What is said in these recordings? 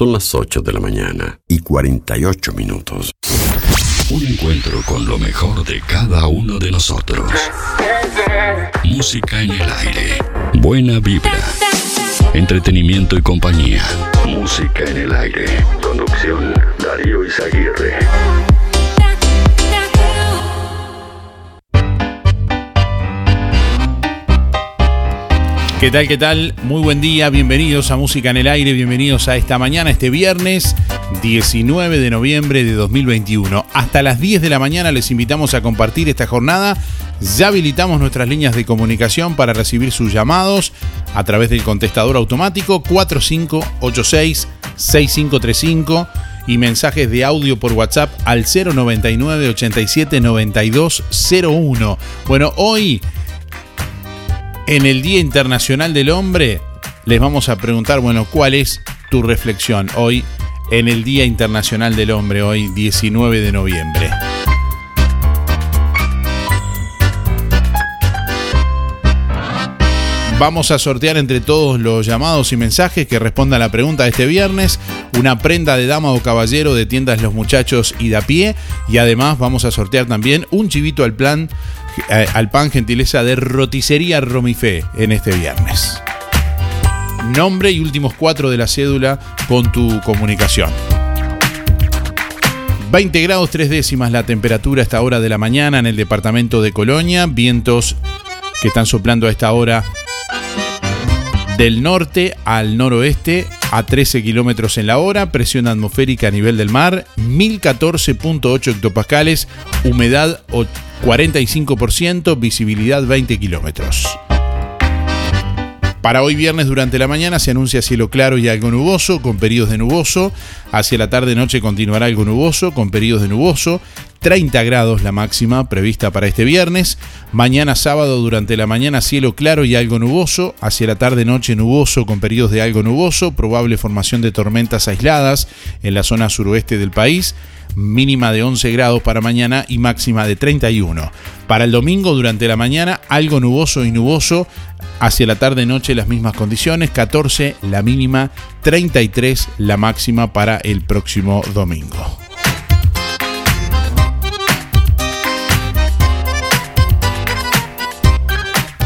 Son las 8 de la mañana y 48 minutos. Un encuentro con lo mejor de cada uno de nosotros. Música en el aire. Buena vibra. Entretenimiento y compañía. Música en el aire. Conducción Darío Izaguirre. ¿Qué tal? ¿Qué tal? Muy buen día, bienvenidos a Música en el Aire, bienvenidos a esta mañana, este viernes 19 de noviembre de 2021. Hasta las 10 de la mañana les invitamos a compartir esta jornada. Ya habilitamos nuestras líneas de comunicación para recibir sus llamados a través del contestador automático 4586-6535 y mensajes de audio por WhatsApp al 099 87 9201. Bueno, hoy en el Día Internacional del Hombre, les vamos a preguntar, bueno, ¿cuál es tu reflexión hoy en el Día Internacional del Hombre, hoy 19 de noviembre? Vamos a sortear entre todos los llamados y mensajes que respondan a la pregunta de este viernes una prenda de dama o caballero de tiendas Los Muchachos y de a pie y además vamos a sortear también un chivito al plan al pan gentileza de Roticería Romifé en este viernes. Nombre y últimos cuatro de la cédula con tu comunicación. 20 grados 3 décimas la temperatura a esta hora de la mañana en el departamento de Colonia. Vientos que están soplando a esta hora del norte al noroeste a 13 kilómetros en la hora, presión atmosférica a nivel del mar, 1014.8 hectopascales, humedad 45%, visibilidad 20 kilómetros. Para hoy viernes durante la mañana se anuncia cielo claro y algo nuboso, con periodos de nuboso. Hacia la tarde-noche continuará algo nuboso, con periodos de nuboso. 30 grados la máxima prevista para este viernes. Mañana sábado durante la mañana cielo claro y algo nuboso. Hacia la tarde-noche nuboso con periodos de algo nuboso. Probable formación de tormentas aisladas en la zona suroeste del país mínima de 11 grados para mañana y máxima de 31. Para el domingo durante la mañana algo nuboso y nuboso, hacia la tarde-noche las mismas condiciones, 14 la mínima, 33 la máxima para el próximo domingo.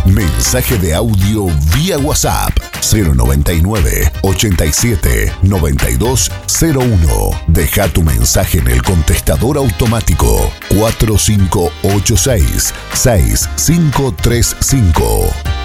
Mensaje de audio vía WhatsApp 099 87 9201. Deja tu mensaje en el contestador automático 4586 6535.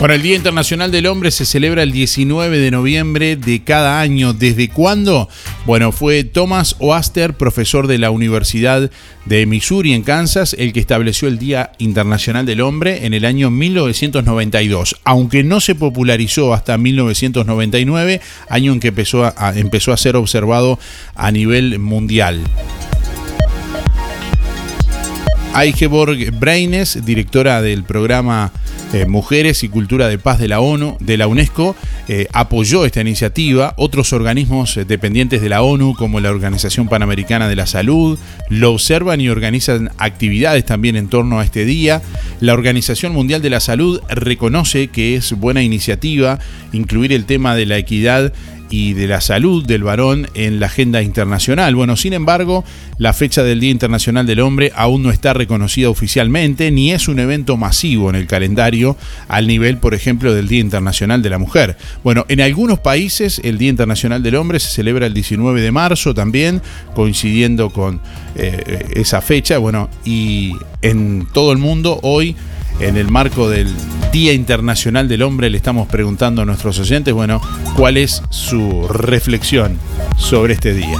Bueno, el Día Internacional del Hombre se celebra el 19 de noviembre de cada año. ¿Desde cuándo? Bueno, fue Thomas Oaster, profesor de la Universidad de Missouri en Kansas, el que estableció el Día Internacional del Hombre en el año 1992. Aunque no se popularizó hasta 1999, año en que empezó a, empezó a ser observado a nivel mundial. Aigeborg Breines, directora del programa eh, Mujeres y Cultura de Paz de la ONU, de la UNESCO, eh, apoyó esta iniciativa. Otros organismos eh, dependientes de la ONU, como la Organización Panamericana de la Salud, lo observan y organizan actividades también en torno a este día. La Organización Mundial de la Salud reconoce que es buena iniciativa incluir el tema de la equidad y de la salud del varón en la agenda internacional. Bueno, sin embargo, la fecha del Día Internacional del Hombre aún no está reconocida oficialmente, ni es un evento masivo en el calendario al nivel, por ejemplo, del Día Internacional de la Mujer. Bueno, en algunos países el Día Internacional del Hombre se celebra el 19 de marzo también, coincidiendo con eh, esa fecha. Bueno, y en todo el mundo hoy en el marco del Día Internacional del Hombre le estamos preguntando a nuestros oyentes, bueno, cuál es su reflexión sobre este día.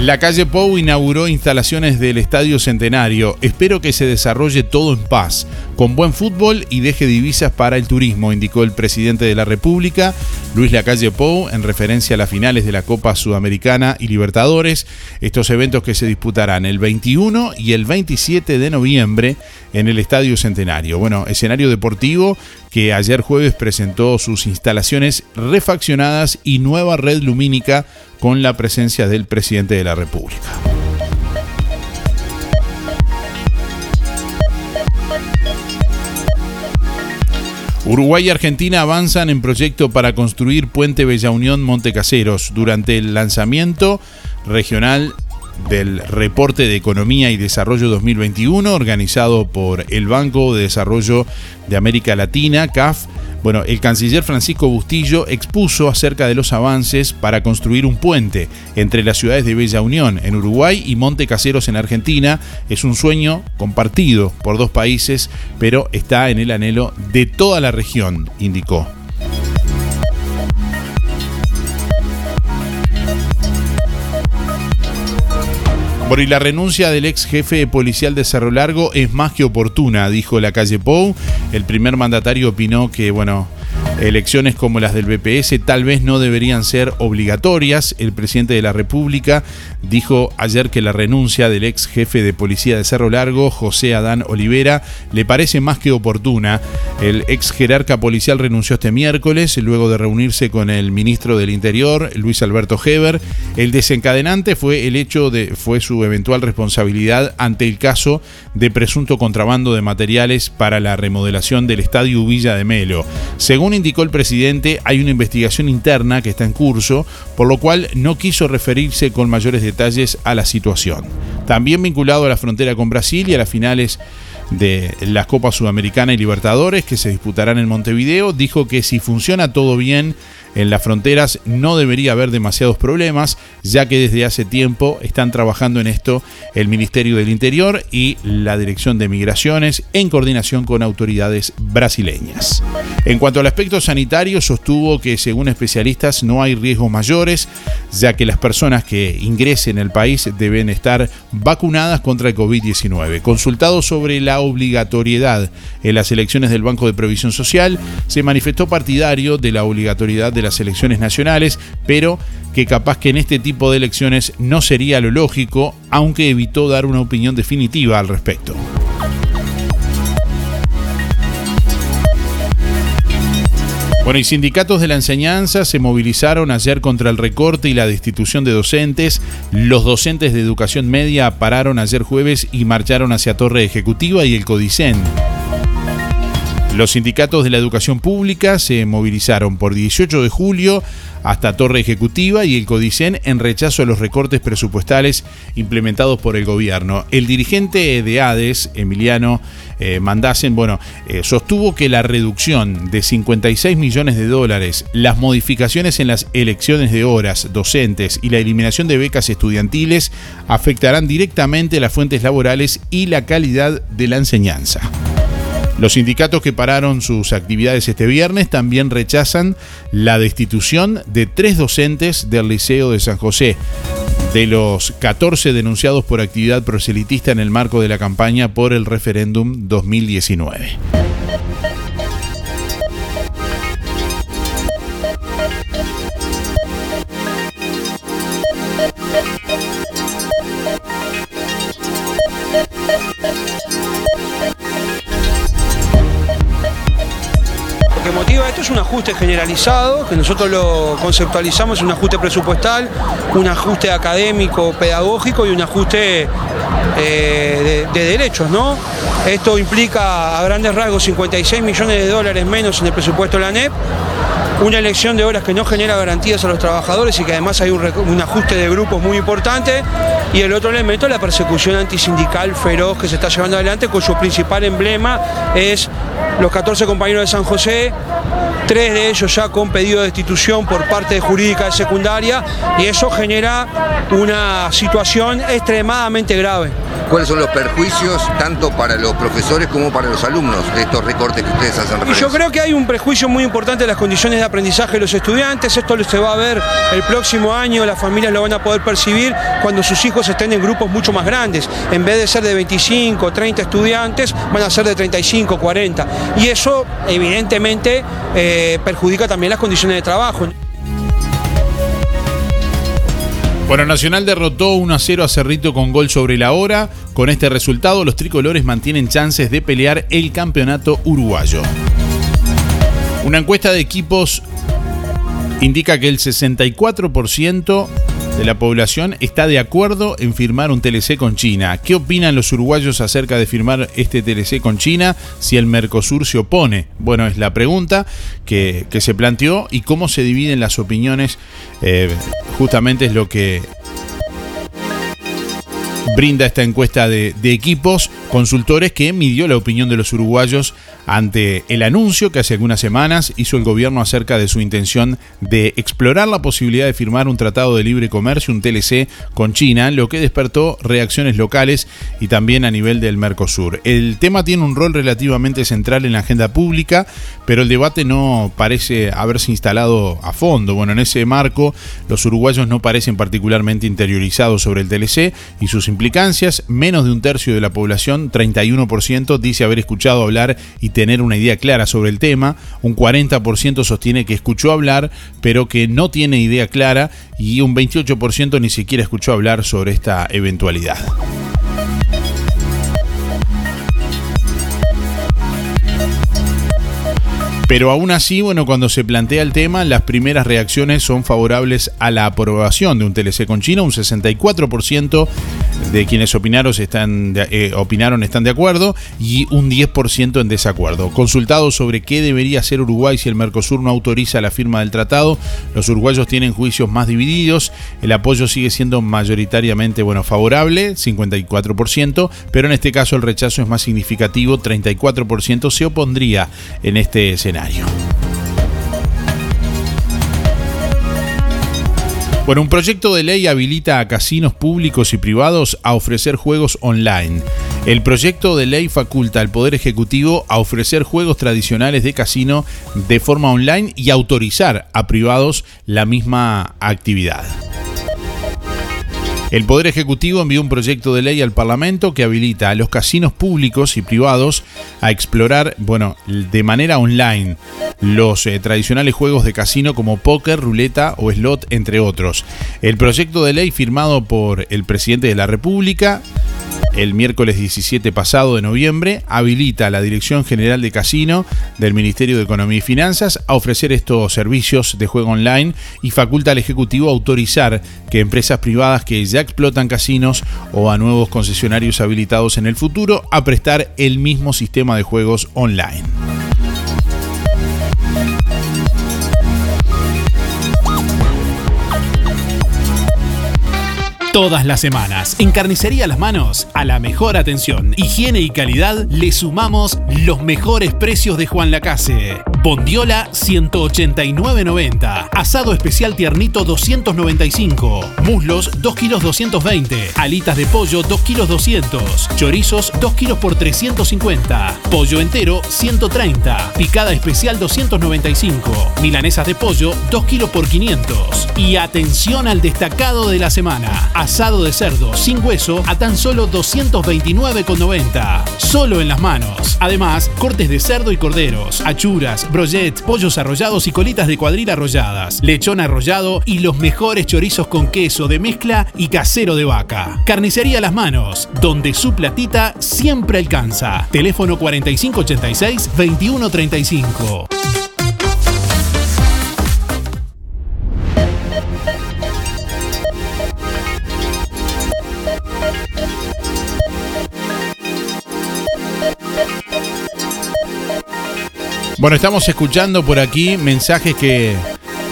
La calle Pou inauguró instalaciones del Estadio Centenario. Espero que se desarrolle todo en paz. con buen fútbol y deje divisas para el turismo, indicó el presidente de la República, Luis Lacalle Pou, en referencia a las finales de la Copa Sudamericana y Libertadores, estos eventos que se disputarán el 21 y el 27 de noviembre en el Estadio Centenario. Bueno, escenario deportivo que ayer jueves presentó sus instalaciones refaccionadas y nueva red lumínica con la presencia del presidente de la República. Uruguay y Argentina avanzan en proyecto para construir Puente Bella Unión Montecaseros. Durante el lanzamiento regional del Reporte de Economía y Desarrollo 2021, organizado por el Banco de Desarrollo de América Latina, CAF, bueno, el canciller Francisco Bustillo expuso acerca de los avances para construir un puente entre las ciudades de Bella Unión en Uruguay y Monte Caseros en Argentina. Es un sueño compartido por dos países, pero está en el anhelo de toda la región, indicó. Por y la renuncia del ex jefe policial de Cerro Largo es más que oportuna, dijo la calle Pou. El primer mandatario opinó que, bueno, Elecciones como las del BPS tal vez no deberían ser obligatorias. El presidente de la República dijo ayer que la renuncia del ex jefe de policía de Cerro Largo, José Adán Olivera, le parece más que oportuna. El ex jerarca policial renunció este miércoles luego de reunirse con el ministro del Interior, Luis Alberto Heber. El desencadenante fue el hecho de fue su eventual responsabilidad ante el caso de presunto contrabando de materiales para la remodelación del Estadio Villa de Melo. Según indicó el presidente, hay una investigación interna que está en curso, por lo cual no quiso referirse con mayores detalles a la situación. También vinculado a la frontera con Brasil y a las finales de las Copas Sudamericana y Libertadores que se disputarán en Montevideo, dijo que si funciona todo bien, en las fronteras no debería haber demasiados problemas, ya que desde hace tiempo están trabajando en esto el Ministerio del Interior y la Dirección de Migraciones en coordinación con autoridades brasileñas. En cuanto al aspecto sanitario, sostuvo que según especialistas no hay riesgos mayores, ya que las personas que ingresen al país deben estar vacunadas contra el COVID-19. Consultado sobre la obligatoriedad en las elecciones del Banco de Previsión Social, se manifestó partidario de la obligatoriedad de las elecciones nacionales, pero que capaz que en este tipo de elecciones no sería lo lógico, aunque evitó dar una opinión definitiva al respecto. Bueno, y sindicatos de la enseñanza se movilizaron ayer contra el recorte y la destitución de docentes. Los docentes de educación media pararon ayer jueves y marcharon hacia Torre Ejecutiva y el Codicen. Los sindicatos de la educación pública se movilizaron por 18 de julio hasta Torre Ejecutiva y el Codicen en rechazo a los recortes presupuestales implementados por el gobierno. El dirigente de ADES, Emiliano eh, Mandasen, bueno, eh, sostuvo que la reducción de 56 millones de dólares, las modificaciones en las elecciones de horas docentes y la eliminación de becas estudiantiles afectarán directamente las fuentes laborales y la calidad de la enseñanza. Los sindicatos que pararon sus actividades este viernes también rechazan la destitución de tres docentes del Liceo de San José, de los 14 denunciados por actividad proselitista en el marco de la campaña por el referéndum 2019. Ajuste generalizado, que nosotros lo conceptualizamos, un ajuste presupuestal, un ajuste académico, pedagógico y un ajuste eh, de, derechos, ¿no? Esto implica a grandes rasgos 56 millones de dólares menos en el presupuesto de la NEP, una elección de horas que no genera garantías a los trabajadores y que además hay un, ajuste de grupos muy importante, y el otro elemento es la persecución antisindical feroz que se está llevando adelante, cuyo principal emblema es los 14 compañeros de San José, tres de ellos ya con pedido de destitución por parte de jurídica de secundaria y eso genera una situación extremadamente grave. ¿Cuáles son los perjuicios tanto para los profesores como para los alumnos de estos recortes que ustedes hacen referencia? Yo creo que hay un prejuicio muy importante de las condiciones de aprendizaje de los estudiantes, esto se va a ver el próximo año, las familias lo van a poder percibir cuando sus hijos estén en grupos mucho más grandes, en vez de ser de 25, 30 estudiantes, van a ser de 35, 40. Y eso evidentemente eh, perjudica también las condiciones de trabajo. Bueno, Nacional derrotó 1 a 0 a Cerrito con gol sobre la hora. Con este resultado, los tricolores mantienen chances de pelear el campeonato uruguayo. Una encuesta de equipos indica que el 64% de la población está de acuerdo en firmar un TLC con China. ¿Qué opinan los uruguayos acerca de firmar este TLC con China si el Mercosur se opone? Bueno, es la pregunta que, se planteó y cómo se dividen las opiniones. Eh, justamente es lo que brinda esta encuesta de, equipos consultores que midió la opinión de los uruguayos ante el anuncio que hace algunas semanas hizo el gobierno acerca de su intención de explorar la posibilidad de firmar un tratado de libre comercio, un TLC, con China, lo que despertó reacciones locales y también a nivel del Mercosur. El tema tiene un rol relativamente central en la agenda pública, pero el debate no parece haberse instalado a fondo. Bueno, en ese marco, los uruguayos no parecen particularmente interiorizados sobre el TLC y sus implicancias. Menos de un tercio de la población, 31%, dice haber escuchado hablar y tener una idea clara sobre el tema. Un 40% sostiene que escuchó hablar, pero que no tiene idea clara. Y un 28% ni siquiera escuchó hablar sobre esta eventualidad. Pero aún así, bueno, cuando se plantea el tema, las primeras reacciones son favorables a la aprobación de un TLC con China. Un 64% de quienes opinaron están de, eh, opinaron están de acuerdo y un 10% en desacuerdo. Consultados sobre qué debería hacer Uruguay si el Mercosur no autoriza la firma del tratado, los uruguayos tienen juicios más divididos. El apoyo sigue siendo mayoritariamente bueno, favorable, 54%, pero en este caso el rechazo es más significativo, 34% se opondría en este escenario. Bueno, un proyecto de ley habilita a casinos públicos y privados a ofrecer juegos online. El proyecto de ley faculta al Poder Ejecutivo a ofrecer juegos tradicionales de casino de forma online y autorizar a privados la misma actividad. El Poder Ejecutivo envió un proyecto de ley al Parlamento que habilita a los casinos públicos y privados a explorar, bueno, de manera online los eh, tradicionales juegos de casino como póker, ruleta o slot, entre otros. El proyecto de ley firmado por el presidente de la República el miércoles 17 pasado de noviembre, habilita a la Dirección General de Casino del Ministerio de Economía y Finanzas a ofrecer estos servicios de juego online y faculta al Ejecutivo a autorizar que empresas privadas que ya explotan casinos o a nuevos concesionarios habilitados en el futuro a prestar el mismo sistema de juegos online. Todas las semanas, en Carnicería Las Manos, a la mejor atención, higiene y calidad, le sumamos los mejores precios de Juan Lacase. Bondiola 189.90. Asado especial tiernito 295. Muslos 2 kilos 220. Alitas de pollo 2 kilos 200. Chorizos 2 kilos por 350. Pollo entero 130. Picada especial 295. Milanesas de pollo 2 kilos por 500. Y atención al destacado de la semana asado de cerdo sin hueso a tan solo 229,90. Solo en las manos. Además, cortes de cerdo y corderos, achuras, brochets, pollos arrollados y colitas de cuadril arrolladas, lechón arrollado y los mejores chorizos con queso de mezcla y casero de vaca. Carnicería Las Manos, donde su platita siempre alcanza. Teléfono 4586 2135. Bueno, estamos escuchando por aquí mensajes que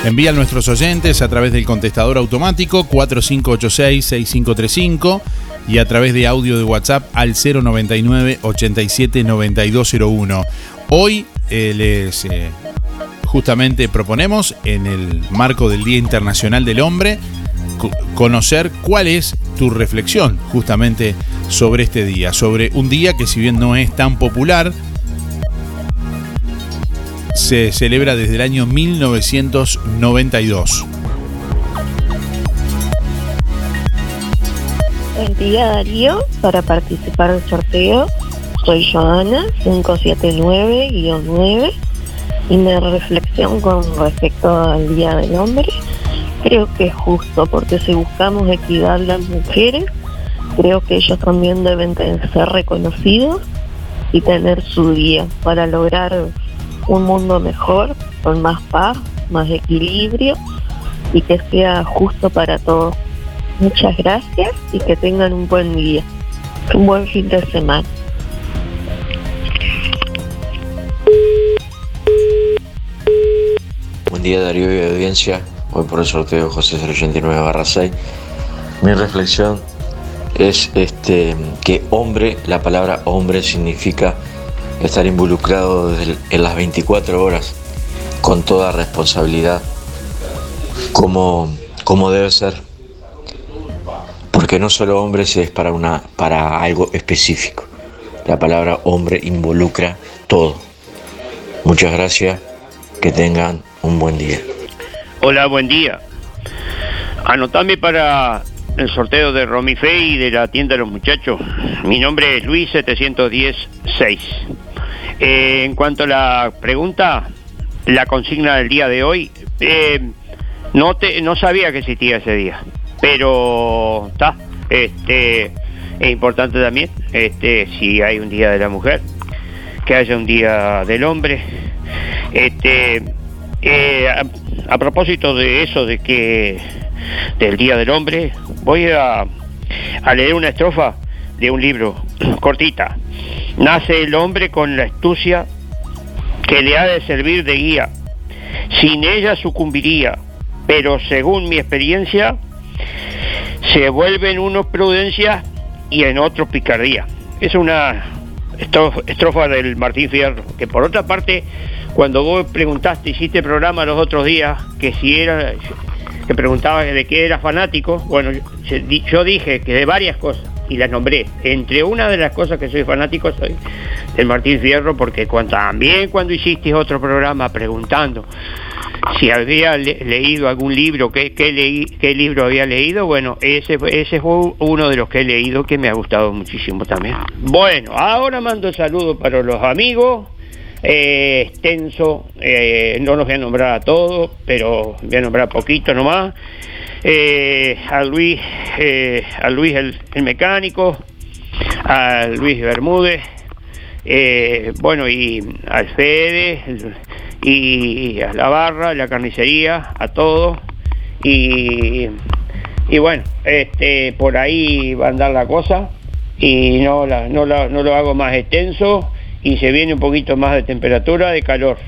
envían nuestros oyentes a través del contestador automático 4586-6535. y a través de audio de WhatsApp al 099 87 9201. Hoy eh, les eh, justamente proponemos, en el marco del Día Internacional del Hombre, conocer cuál es tu reflexión justamente sobre este día, sobre un día que si bien no es tan popular, se celebra desde el año 1992. Buen día Darío, para participar del sorteo soy Joana 579-9 y mi reflexión con respecto al Día del Hombre creo que es justo porque si buscamos equidad las mujeres creo que ellos también deben ser reconocidos y tener su día para lograr un mundo mejor, con más paz, más equilibrio y que sea justo para todos. Muchas gracias y que tengan un buen día, un buen fin de semana. Buen día Darío y audiencia, hoy por el sorteo José 089 barra 6. Mi reflexión es este, que hombre, la palabra hombre significa estar involucrado en las 24 horas con toda responsabilidad, como, como debe ser. Porque no solo hombre es para, una, para algo específico. La palabra hombre involucra todo. Muchas gracias, que tengan un buen día. Hola, buen día. Anotame para el sorteo de Romife y de la tienda de los muchachos. Mi nombre es Luis 710-6. Eh, en cuanto a la pregunta, la consigna del día de hoy, eh, no, te, no sabía que existía ese día, pero está, este, es importante también, este, si hay un día de la mujer, que haya un día del hombre, este, eh, a, propósito de eso, de que del día del hombre, voy a, a leer una estrofa de un libro cortita Nace el hombre con la astucia que le ha de servir de guía. Sin ella sucumbiría, pero según mi experiencia, se vuelve en uno prudencia y en otro picardía. Es una estrofa del Martín Fierro, que por otra parte, cuando vos preguntaste, hiciste programa los otros días, que si era, que preguntaba de qué era fanático, bueno, yo dije que de varias cosas y las nombré. Entre una de las cosas que soy fanático soy del Martín Fierro, porque cuando, también cuando hiciste otro programa preguntando si había leído algún libro, qué, qué, leí, qué libro había leído, bueno, ese, ese fue uno de los que he leído que me ha gustado muchísimo también. Bueno, ahora mando saludos para los amigos. Eh, extenso, eh, no los voy a nombrar a todos, pero voy a nombrar poquito nomás eh, a Luis, eh, a Luis el, mecánico, a Luis Bermúdez, eh, bueno, y al Fede, y a la barra, la carnicería, a todos, y, bueno, este, por ahí va a andar la cosa, y no, la, no lo hago más extenso, y se viene un poquito más de temperatura, de calor.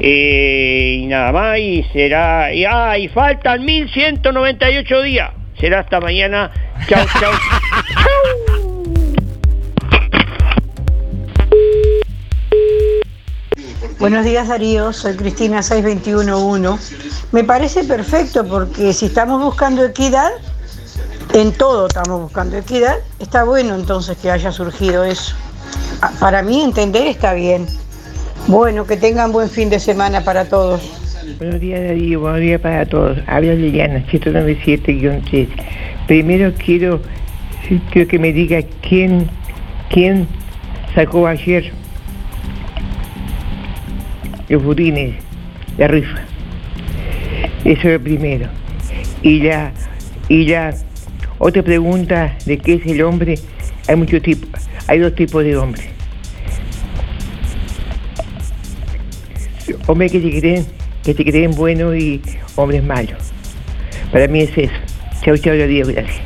Eh, y nada más, y será. Y, ah, y faltan 1198 días. Será hasta mañana. Chau, chau. Buenos días Darío, soy Cristina 6211. Me parece perfecto porque si estamos buscando equidad, en todo estamos buscando equidad, está bueno entonces que haya surgido eso. Ah, para mí entender está bien. Bueno, que tengan buen fin de semana para todos. Buenos días, Darío. Buenos días para todos. Habla Liliana, 197-3. Primero quiero, quiero que me diga quién, quién sacó ayer los budines, la rifa. Eso es lo primero. Y la, y la otra pregunta de qué es el hombre, hay muchos tipos, hay dos tipos de hombres hombres que se creen, que se creen buenos y hombres malos. Para mí es eso. Chau, chau, adiós, gracias.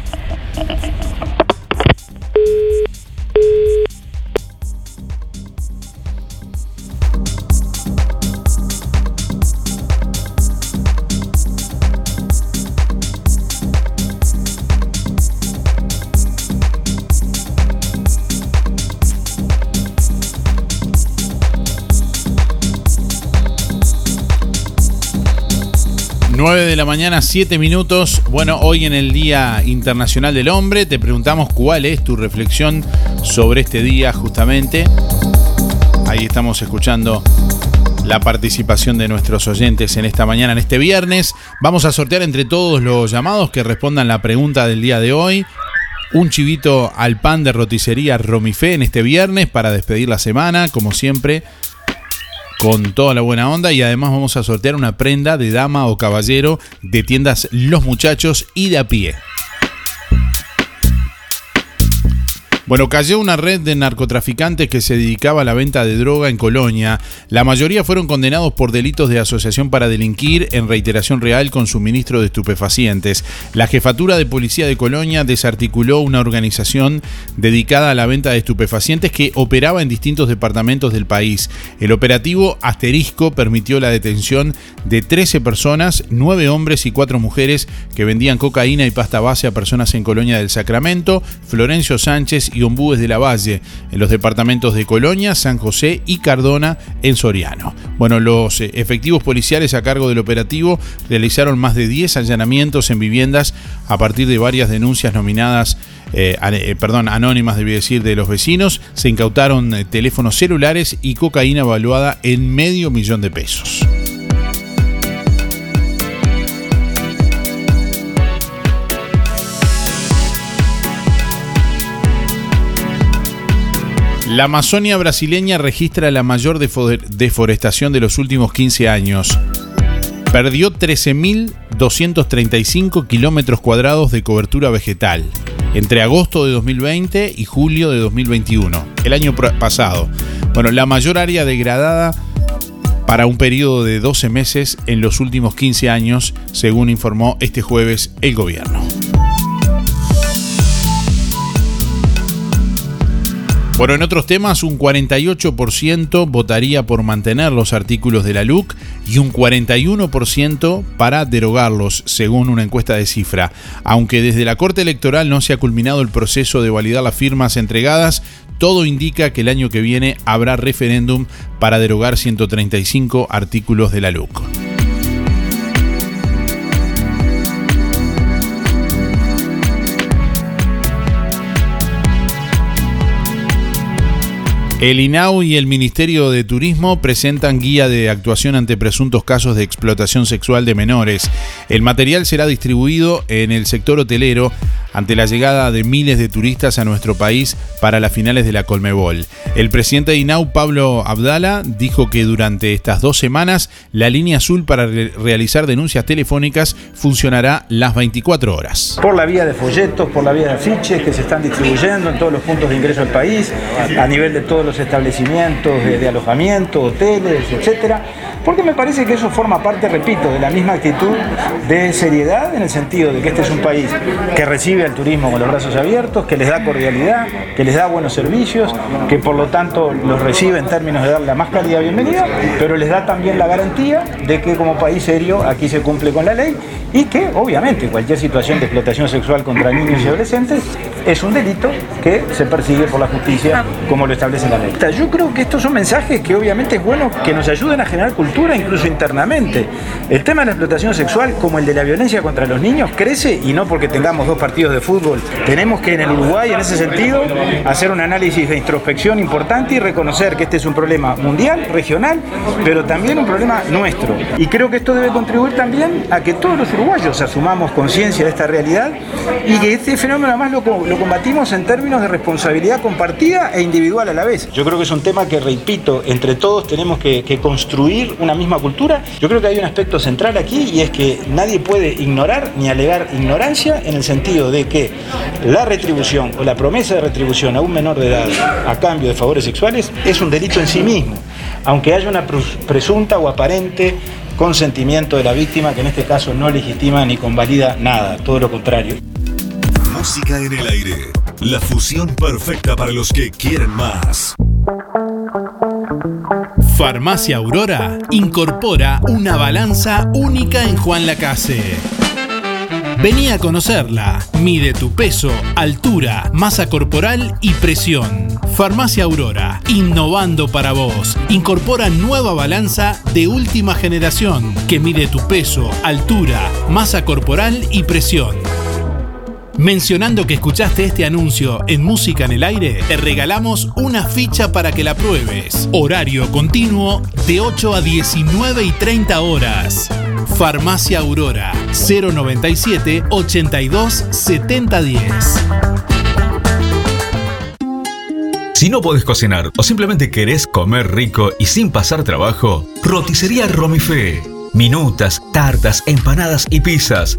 La mañana, 7 minutos. Bueno, hoy en el Día Internacional del Hombre te preguntamos cuál es tu reflexión sobre este día justamente. Ahí estamos escuchando la participación de nuestros oyentes en esta mañana, en este viernes. Vamos a sortear entre todos los llamados que respondan la pregunta del día de hoy. Un chivito al pan de roticería Romifé en este viernes para despedir la semana, como siempre con toda la buena onda y además vamos a sortear una prenda de dama o caballero de tiendas Los Muchachos y de a pie. Bueno, cayó una red de narcotraficantes que se dedicaba a la venta de droga en Colonia. La mayoría fueron condenados por delitos de asociación para delinquir en reiteración real con suministro de estupefacientes. La jefatura de policía de Colonia desarticuló una organización dedicada a la venta de estupefacientes que operaba en distintos departamentos del país. El operativo Asterisco permitió la detención de 13 personas, 9 hombres y 4 mujeres que vendían cocaína y pasta base a personas en Colonia del Sacramento, Florencio Sánchez y Ombúes de la Valle, en los departamentos de Colonia, San José y Cardona, en Soriano. Bueno, los eh, efectivos policiales a cargo del operativo realizaron más de 10 allanamientos en viviendas a partir de varias denuncias nominadas eh, eh, perdón, anónimas, decir, de los vecinos. Se incautaron teléfonos celulares y cocaína evaluada en medio millón de pesos. La Amazonia brasileña registra la mayor deforestación de los últimos 15 años. Perdió 13.235 kilómetros cuadrados de cobertura vegetal entre agosto de 2020 y julio de 2021, el año pasado. Bueno, la mayor área degradada para un periodo de 12 meses en los últimos 15 años, según informó este jueves el gobierno. Bueno, en otros temas, un 48% votaría por mantener los artículos de la LUC y un 41% para derogarlos, según una encuesta de cifra. Aunque desde la Corte Electoral no se ha culminado el proceso de validar las firmas entregadas, todo indica que el año que viene habrá referéndum para derogar 135 artículos de la LUC. El INAU y el Ministerio de Turismo presentan guía de actuación ante presuntos casos de explotación sexual de menores. El material será distribuido en el sector hotelero ante la llegada de miles de turistas a nuestro país para las finales de la Colmebol. El presidente de INAU, Pablo Abdala, dijo que durante estas dos semanas la línea azul para realizar denuncias telefónicas funcionará las 24 horas. Por la vía de folletos, por la vía de afiches que se están distribuyendo en todos los puntos de ingreso del país, a nivel de todos los establecimientos de alojamiento, hoteles, etcétera porque me parece que eso forma parte, repito, de la misma actitud de seriedad en el sentido de que este es un país que recibe al turismo con los brazos abiertos, que les da cordialidad, que les da buenos servicios, que por lo tanto los recibe en términos de darle la más calidad bienvenida, pero les da también la garantía de que como país serio aquí se cumple con la ley y que obviamente cualquier situación de explotación sexual contra niños y adolescentes es un delito que se persigue por la justicia como lo establece la ley. Yo creo que estos son mensajes que obviamente es bueno que nos ayuden a generar cultura incluso internamente. El tema de la explotación sexual como el de la violencia contra los niños crece y no porque tengamos dos partidos de fútbol. Tenemos que en el Uruguay en ese sentido hacer un análisis de introspección importante y reconocer que este es un problema mundial, regional, pero también un problema nuestro. Y creo que esto debe contribuir también a que todos los uruguayos asumamos conciencia de esta realidad y que este fenómeno además lo, lo combatimos en términos de responsabilidad compartida e individual a la vez. Yo creo que es un tema que, repito, entre todos tenemos que, que construir una misma cultura. Yo creo que hay un aspecto central aquí y es que nadie puede ignorar ni alegar ignorancia en el sentido de que la retribución o la promesa de retribución a un menor de edad a cambio de favores sexuales es un delito en sí mismo, aunque haya una presunta o aparente consentimiento de la víctima, que en este caso no legitima ni convalida nada, todo lo contrario. Música en el aire. La fusión perfecta para los que quieren más. Farmacia Aurora incorpora una balanza única en Juan Lacase Vení a conocerla. Mide tu peso, altura, masa corporal y presión. Farmacia Aurora, innovando para vos. Incorpora nueva balanza de última generación que mide tu peso, altura, masa corporal y presión. Mencionando que escuchaste este anuncio en Música en el Aire, te regalamos una ficha para que la pruebes. Horario continuo de 8 a 19 y 30 horas. Farmacia Aurora 097 82 7010. Si no podés cocinar o simplemente querés comer rico y sin pasar trabajo, roticería Romifé. Minutas, tartas, empanadas y pizzas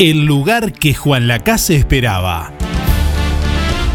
El lugar que Juan Lacase esperaba.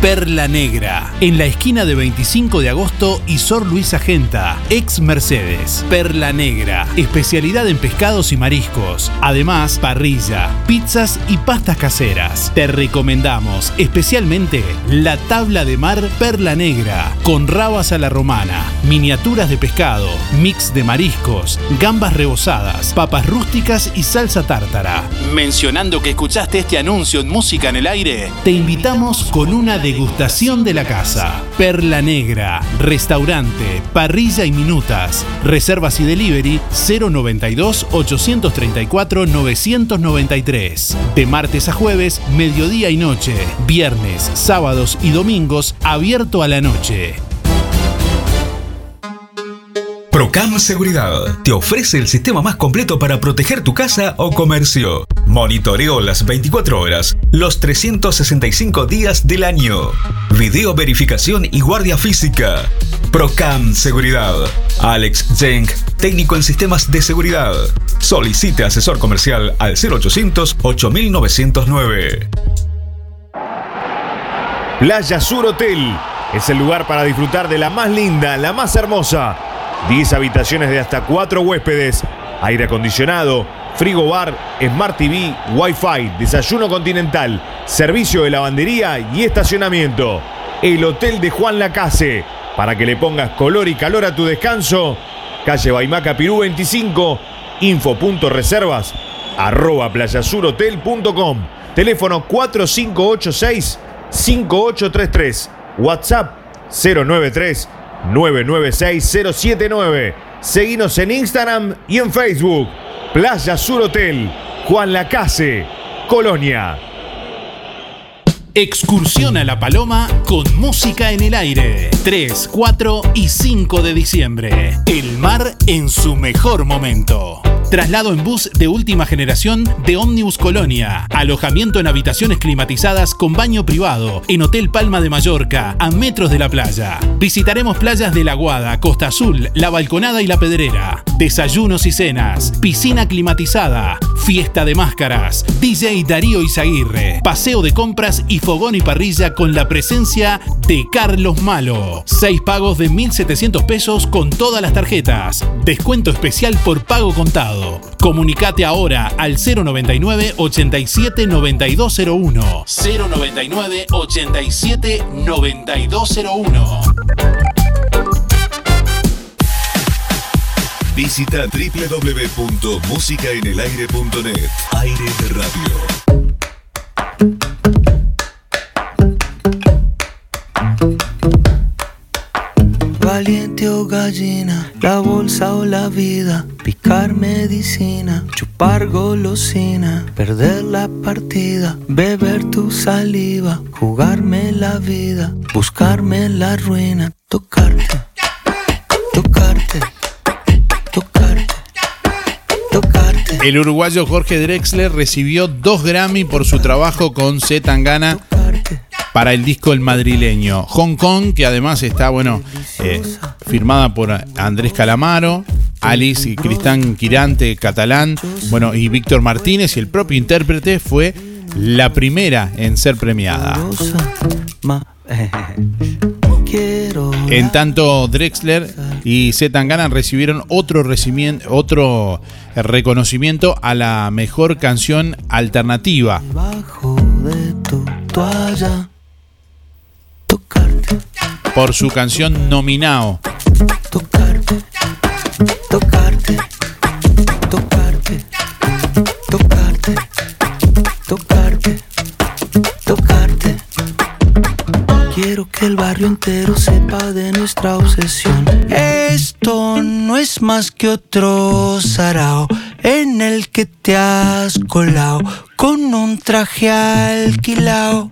Perla Negra, en la esquina de 25 de agosto y Sor Luisa Genta, ex Mercedes. Perla Negra, especialidad en pescados y mariscos. Además, parrilla, pizzas y pastas caseras. Te recomendamos especialmente la tabla de mar Perla Negra, con rabas a la romana, miniaturas de pescado, mix de mariscos, gambas rebozadas, papas rústicas y salsa tártara. Mencionando que escuchaste este anuncio en Música en el Aire, te invitamos con una de degustación de la casa. Perla Negra, restaurante, parrilla y minutas. Reservas y delivery 092 834 993. De martes a jueves, mediodía y noche. Viernes, sábados y domingos abierto a la noche. Procam Seguridad te ofrece el sistema más completo para proteger tu casa o comercio. Monitoreo las 24 horas, los 365 días del año. Video verificación y guardia física. Procam Seguridad. Alex Jenk, técnico en sistemas de seguridad. Solicite asesor comercial al 0800 8909. Playa Sur Hotel es el lugar para disfrutar de la más linda, la más hermosa 10 habitaciones de hasta 4 huéspedes, aire acondicionado, frigo bar, Smart TV, Wi-Fi, desayuno continental, servicio de lavandería y estacionamiento. El Hotel de Juan Lacase. Para que le pongas color y calor a tu descanso, calle Baimaca Pirú 25, info.reservas, arroba playasurhotel.com, teléfono 4586-5833, WhatsApp 093 996-079. Seguinos en Instagram y en Facebook. Playa Sur Hotel, Juan Lacase, Colonia. Excursión a La Paloma con música en el aire. 3, 4 y 5 de diciembre. El mar en su mejor momento. Traslado en bus de última generación de Omnibus Colonia. Alojamiento en habitaciones climatizadas con baño privado en Hotel Palma de Mallorca, a metros de la playa. Visitaremos playas de La Guada, Costa Azul, La Balconada y La Pedrera. Desayunos y cenas, piscina climatizada, fiesta de máscaras, DJ Darío Izaguirre, paseo de compras y fogón y parrilla con la presencia de Carlos Malo. Seis pagos de 1.700 pesos con todas las tarjetas. Descuento especial por pago contado. Comunicate ahora al 099 87 9201. 099 87 9201. Visita www.musicaenelaire.net. Aire de radio. Valiente patio gallina, la bolsa o la vida, picar medicina, chupar golosina, perder la partida, beber tu saliva, jugarme la vida, buscarme la ruina, tocarte, tocarte, tocarte, tocarte. El uruguayo Jorge Drexler recibió dos Grammy por su trabajo con Z Tangana para el disco El Madrileño. Hong Kong, que además está, bueno, eh, firmada por Andrés Calamaro, Alice y Cristán Quirante, catalán, bueno, y Víctor Martínez, y el propio intérprete fue la primera en ser premiada. En tanto, Drexler y Z Tangana recibieron otro, otro reconocimiento a la mejor canción alternativa. Por su canción Nominao. Tocarte, tocarte, tocarte, tocarte, tocarte, tocarte. Quiero que el barrio entero sepa de nuestra obsesión. Esto no es más que otro sarao en el que te has colado con un traje alquilado.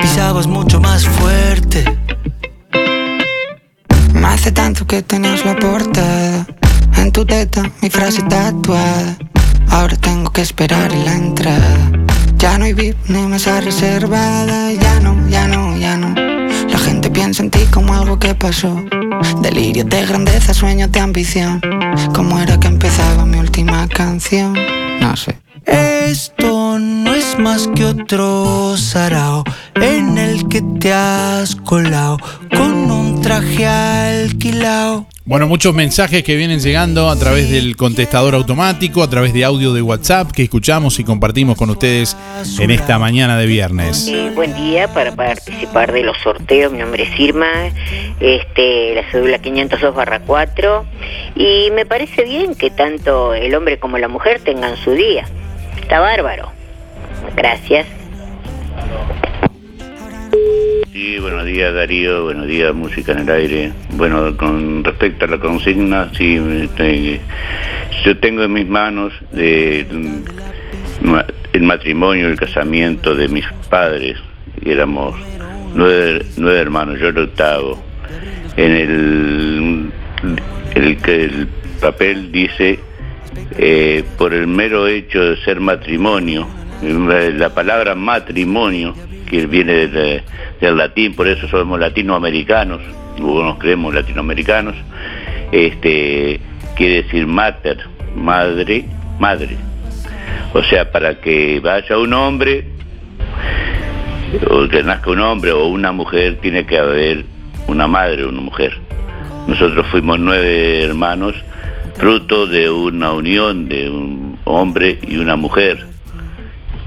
pisabas mucho más fuerte. Me hace tanto que tenías la portada En tu teta, mi frase tatuada. Ahora tengo que esperar la entrada. Ya no hay VIP ni mesa reservada. Ya no, ya no, ya no. La gente piensa en ti como algo que pasó. Delirio de grandeza, sueño de ambición. ¿Cómo era que empezaba mi última canción? No sé Esto no es más que otro sarao en el que te has colado con un traje alquilado. Bueno, muchos mensajes que vienen llegando a través del contestador automático, a través de audio de WhatsApp que escuchamos y compartimos con ustedes en esta mañana de viernes. Eh, buen día para participar de los sorteos. Mi nombre es Irma, este, la cédula 502 4 y me parece bien que tanto el hombre como la mujer tengan su día. Está bárbaro. Gracias. Sí, buenos días Darío, buenos días Música en el Aire. Bueno, con respecto a la consigna, sí, este, yo tengo en mis manos eh, el matrimonio, el casamiento de mis padres. Éramos nueve, nueve hermanos, yo el octavo. En el, el, el papel dice, eh, por el mero hecho de ser matrimonio, la palabra matrimonio que viene del, latín, por eso somos latinoamericanos, luego nos creemos latinoamericanos, este, quiere decir mater, madre, madre. O sea, para que vaya un hombre, o que nazca un hombre o una mujer, tiene que haber una madre o una mujer. Nosotros fuimos nueve hermanos, fruto de una unión de un hombre y una mujer.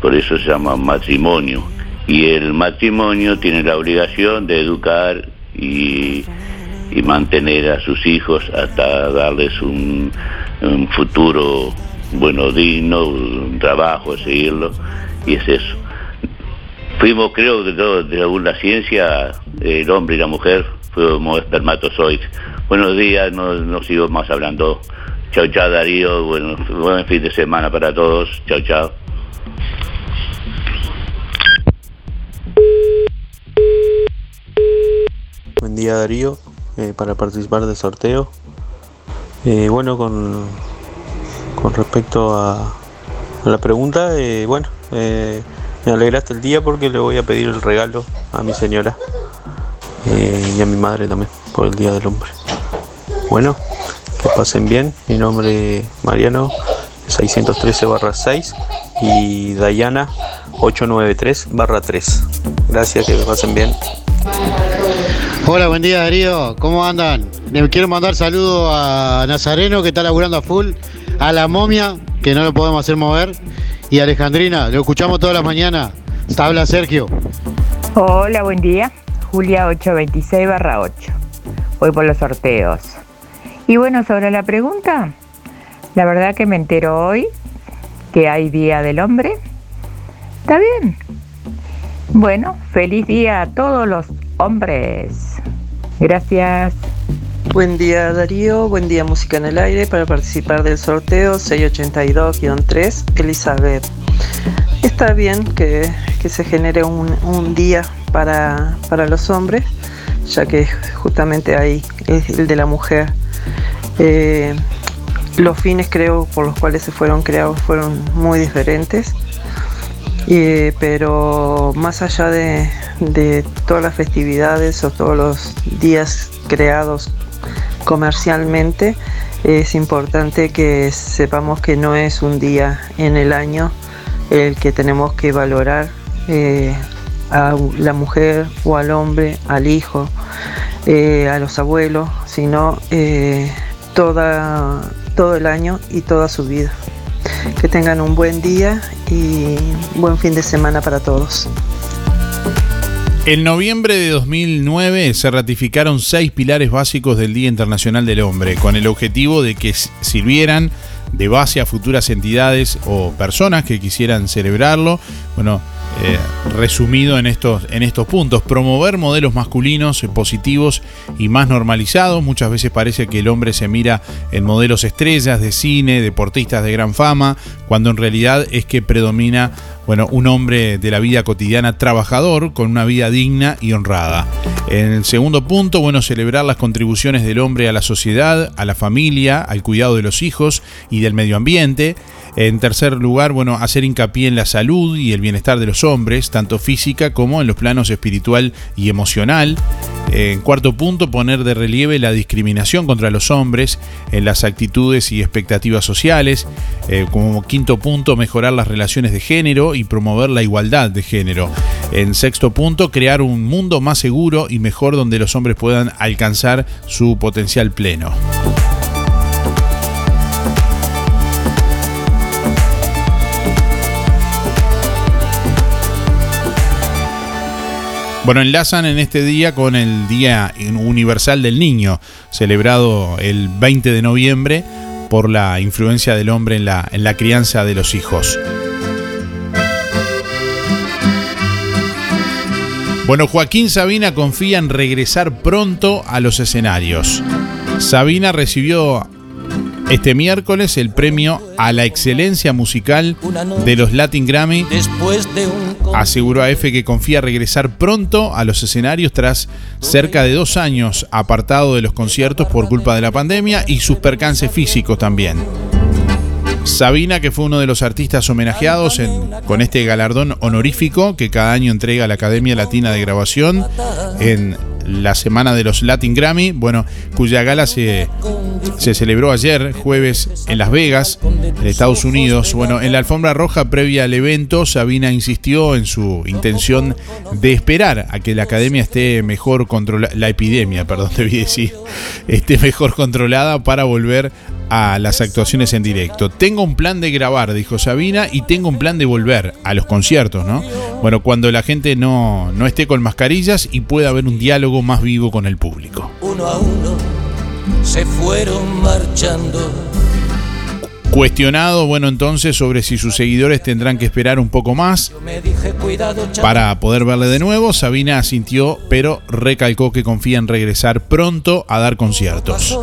Por eso se llama matrimonio y el matrimonio tiene la obligación de educar y, y mantener a sus hijos hasta darles un, futuro bueno digno, un trabajo, seguirlo y es eso. Fuimos creo que todo, de la ciencia el hombre y la mujer fuimos espermatozoides. Buenos días, no, no sigo más hablando. Chao, chao Darío, bueno, buen fin de semana para todos. Chao, chao. Buen día Darío, eh, para participar del sorteo. Eh, bueno, con, con respecto a, la pregunta, eh, bueno, me alegraste el día porque le voy a pedir el regalo a mi señora y a mi madre también por el Día del Hombre. Bueno, que pasen bien. Mi nombre es Mariano, 613 6 y Dayana 893 3. Gracias, que me pasen bien. Hola, buen día Darío, ¿cómo andan? le quiero mandar saludos a Nazareno que está laburando a full, a la momia que no lo podemos hacer mover y a Alejandrina, lo escuchamos todas las mañanas. Habla Sergio. Hola, buen día. Julia 826 barra 8. Voy por los sorteos. Y bueno, sobre la pregunta, la verdad que me entero hoy que hay Día del Hombre. Está bien. Bueno, feliz día a todos los hombres. Gracias. Buen día Darío, buen día Música en el Aire para participar del sorteo 682-3, Elizabeth. Está bien que, que se genere un, un día para, para, los hombres, ya que justamente ahí es el de la mujer. Eh, los fines creo por los cuales se fueron creados fueron muy diferentes, eh, pero más allá de, todas las festividades o todos los días creados comercialmente, es importante que sepamos que no es un día en el año el que tenemos que valorar eh, a la mujer o al hombre, al hijo, a los abuelos, sino todo el año y toda su vida. Que tengan un buen día y buen fin de semana para todos. En noviembre de 2009 se ratificaron seis pilares básicos del Día Internacional del Hombre, con el objetivo de que sirvieran de base a futuras entidades o personas que quisieran celebrarlo. Bueno, eh, resumido en estos, en estos puntos. Promover modelos masculinos positivos y más normalizados. Muchas veces parece que el hombre se mira en modelos estrellas de cine, deportistas de gran fama, cuando en realidad es que predomina bueno, un hombre de la vida cotidiana trabajador con una vida digna y honrada. En el segundo punto, bueno, celebrar las contribuciones del hombre a la sociedad, a la familia, al cuidado de los hijos y del medio ambiente. En tercer lugar, bueno, hacer hincapié en la salud y el bienestar de los hombres, tanto física como en los planos espiritual y emocional. En cuarto punto, poner de relieve la discriminación contra los hombres en las actitudes y expectativas sociales. Eh, como quinto punto, mejorar las relaciones de género y promover la igualdad de género. En sexto punto, crear un mundo más seguro y mejor donde los hombres puedan alcanzar su potencial pleno. Bueno, enlazan en este día con el Día Universal del Niño, celebrado el 20 de noviembre por la influencia del hombre en la, en la crianza de los hijos. Bueno, Joaquín Sabina confía en regresar pronto a los escenarios. Sabina recibió este miércoles el premio a la excelencia musical de los Latin Grammy. Aseguró a F que confía regresar pronto a los escenarios tras cerca de dos años apartado de los conciertos por culpa de la pandemia y sus percances físicos también. Sabina, que fue uno de los artistas homenajeados con este galardón honorífico que cada año entrega la Academia Latina de Grabación en la semana de los Latin Grammy, bueno, cuya gala se, se celebró ayer, jueves, en Las Vegas, en Estados Unidos. Bueno, en la alfombra roja previa al evento, Sabina insistió en su intención de esperar a que la academia esté mejor controlada, la epidemia, perdón, debí decir, esté mejor controlada para volver a las actuaciones en directo. Tengo un plan de grabar, dijo Sabina, y tengo un plan de volver a los conciertos, ¿no? Bueno, cuando la gente no, no esté con mascarillas y pueda haber un diálogo más vivo con el público. Uno a uno se fueron marchando. Cuestionado, bueno, entonces sobre si sus seguidores tendrán que esperar un poco más para poder verle de nuevo, Sabina asintió, pero recalcó que confía en regresar pronto a dar conciertos.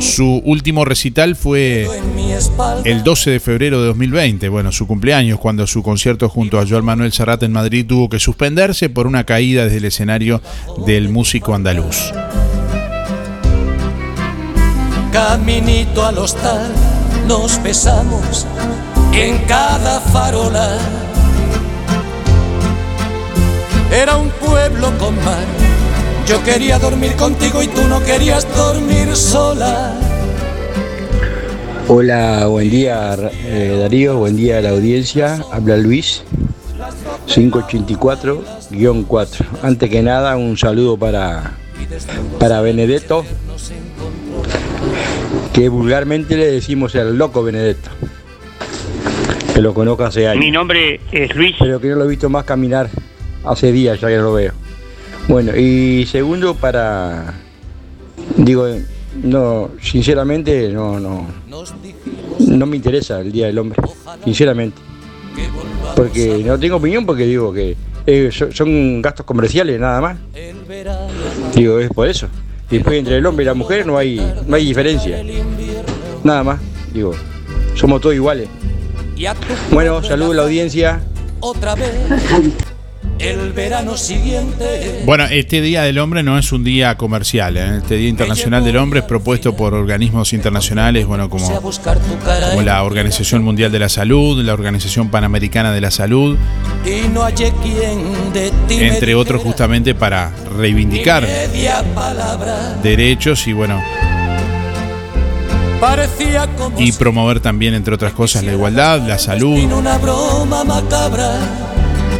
Su último recital fue el 12 de febrero de 2020, bueno, su cumpleaños, cuando su concierto junto a Joan Manuel Serrat en Madrid tuvo que suspenderse por una caída desde el escenario del músico andaluz. Caminito al hostal nos besamos en cada farola. Era un pueblo con mar yo quería dormir contigo y tú no querías dormir sola. Hola, buen día eh, Darío, buen día a la audiencia. Habla Luis, 584-4. Antes que nada, un saludo para para Benedetto, que vulgarmente le decimos el loco Benedetto. Que lo conozco hace años. Mi nombre es Luis. Pero que no lo he visto más caminar hace días, ya que no lo veo. Bueno, y segundo para. Digo, no, sinceramente, no, no. No me interesa el Día del Hombre, sinceramente. Porque no tengo opinión porque digo que eh, so- son gastos comerciales nada más. Digo, es por eso. Después entre el hombre y la mujer no hay, no hay diferencia. Nada más. Digo, somos todos iguales. Bueno, saludos a la audiencia. Otra vez, el verano siguiente. Bueno, este Día del Hombre no es un día comercial. ¿eh? Este Día Internacional del Hombre es propuesto por organismos internacionales, bueno, como, como la Organización Mundial de la Salud, la Organización Panamericana de la Salud, entre otros justamente para reivindicar derechos y bueno, y promover también, entre otras cosas, la igualdad, la salud.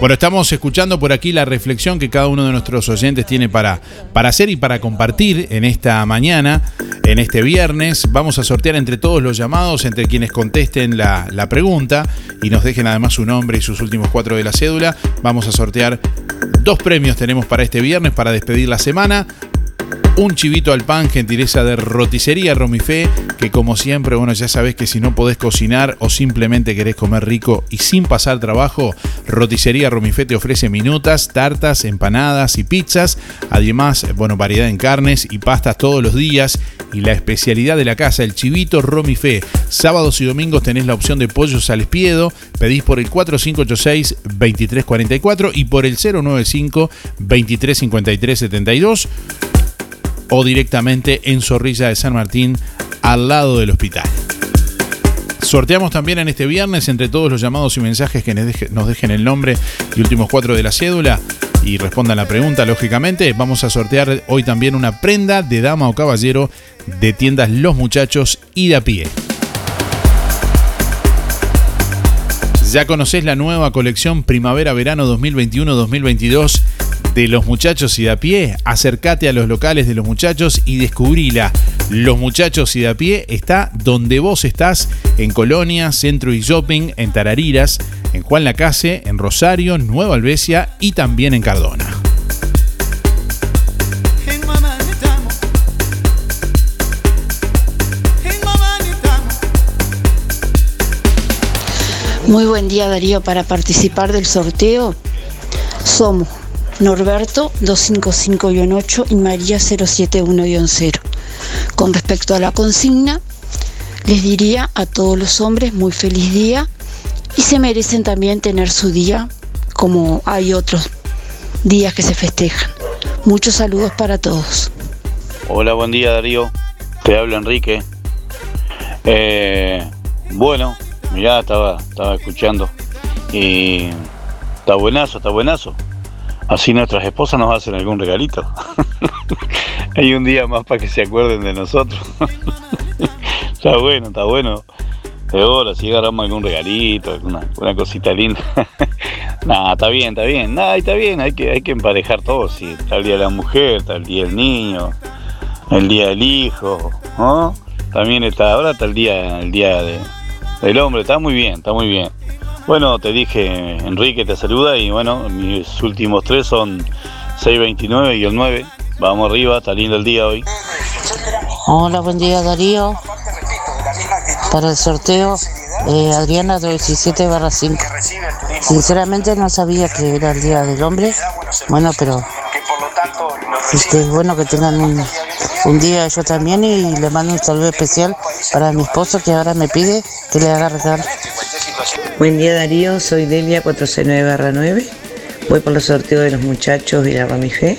Bueno, estamos escuchando por aquí la reflexión que cada uno de nuestros oyentes tiene para, para hacer y para compartir en esta mañana, en este viernes. Vamos a sortear entre todos los llamados, entre quienes contesten la, la pregunta y nos dejen además su nombre y sus últimos cuatro de la cédula. Vamos a sortear dos premios tenemos para este viernes para despedir la semana. Un chivito al pan, gentileza de roticería Romifé, que como siempre, bueno, ya sabes que si no podés cocinar o simplemente querés comer rico y sin pasar trabajo, roticería Romifé te ofrece minutas, tartas, empanadas y pizzas. Además, bueno, variedad en carnes y pastas todos los días. Y la especialidad de la casa, el chivito Romifé. Sábados y domingos tenés la opción de pollos al espiedo. Pedís por el 4586-2344 y por el 095-235372 o directamente en Zorrilla de San Martín, al lado del hospital. Sorteamos también en este viernes entre todos los llamados y mensajes que nos deje- nos dejen el nombre y últimos cuatro de la cédula y respondan la pregunta, lógicamente. Vamos a sortear hoy también una prenda de dama o caballero de tiendas Los Muchachos y de a pie. Ya conocés la nueva colección Primavera-Verano 2021-2022 de los muchachos y de a pie. Acércate a los locales de los muchachos y descubrila. Los muchachos y de a pie está donde vos estás, en Colonia, Centro y Shopping, en Tarariras, en Juan Lacase, en Rosario, Nueva Albesia y también en Cardona. Muy buen día Darío, para participar del sorteo somos Norberto 255-8 y María 071-0. Con respecto a la consigna, les diría a todos los hombres muy feliz día y se merecen también tener su día como hay otros días que se festejan. Muchos saludos para todos. Hola, buen día Darío. Te habla Enrique. Eh, bueno, mirá, estaba, estaba escuchando. Y está buenazo, está buenazo. Así nuestras esposas nos hacen algún regalito. Hay un día más para que se acuerden de nosotros. está bueno, está bueno. De ahora, si agarramos algún regalito, alguna, una cosita linda. Nada, está bien, está bien. Nada, está bien, hay que, hay que emparejar todo. Si está el día de la mujer, está el día del niño, el día del hijo, ¿no? También está, ahora está el día, el día de- del hombre, está muy bien, está muy bien. Bueno, te dije, Enrique te saluda y bueno, mis últimos tres son 629 y el 9. Vamos arriba, está lindo el día hoy. Hola, buen día Darío. Para el sorteo, eh, Adriana 17 barra 5. Sinceramente no sabía que era el Día del Hombre. Bueno, pero este, es bueno que tengan un, día yo también y le mando un saludo especial para mi esposo que ahora me pide que le haga regalo. Buen día Darío, soy Delia 469-9. Voy por los sorteos de los muchachos y la Ramifé.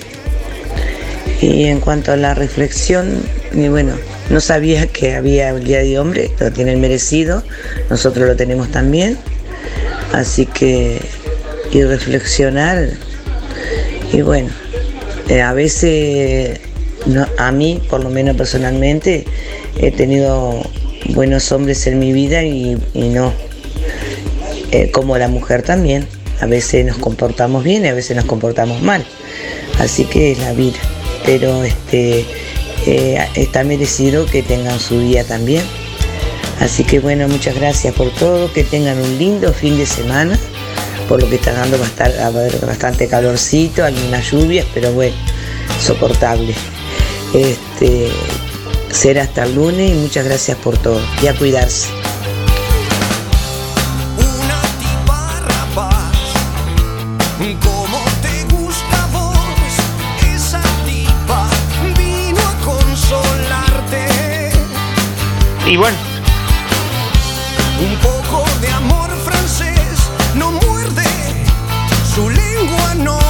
Y en cuanto a la reflexión, y bueno, no sabía que había el Día de Hombre, lo tienen merecido, nosotros lo tenemos también. Así que, y reflexionar, y bueno, eh, a veces, a mí, por lo menos personalmente, he tenido buenos hombres en mi vida y no, eh, como la mujer también. A veces nos comportamos bien y a veces nos comportamos mal. Así que es la vida. pero este, eh, está merecido que tengan su día también. Así que bueno, muchas gracias por todo, que tengan un lindo fin de semana, por lo que está dando bastante calorcito, algunas lluvias, pero bueno, soportable. Este, será hasta el lunes y muchas gracias por todo y a cuidarse. Y bueno, Un poco de amor francés no muerde, su lengua no,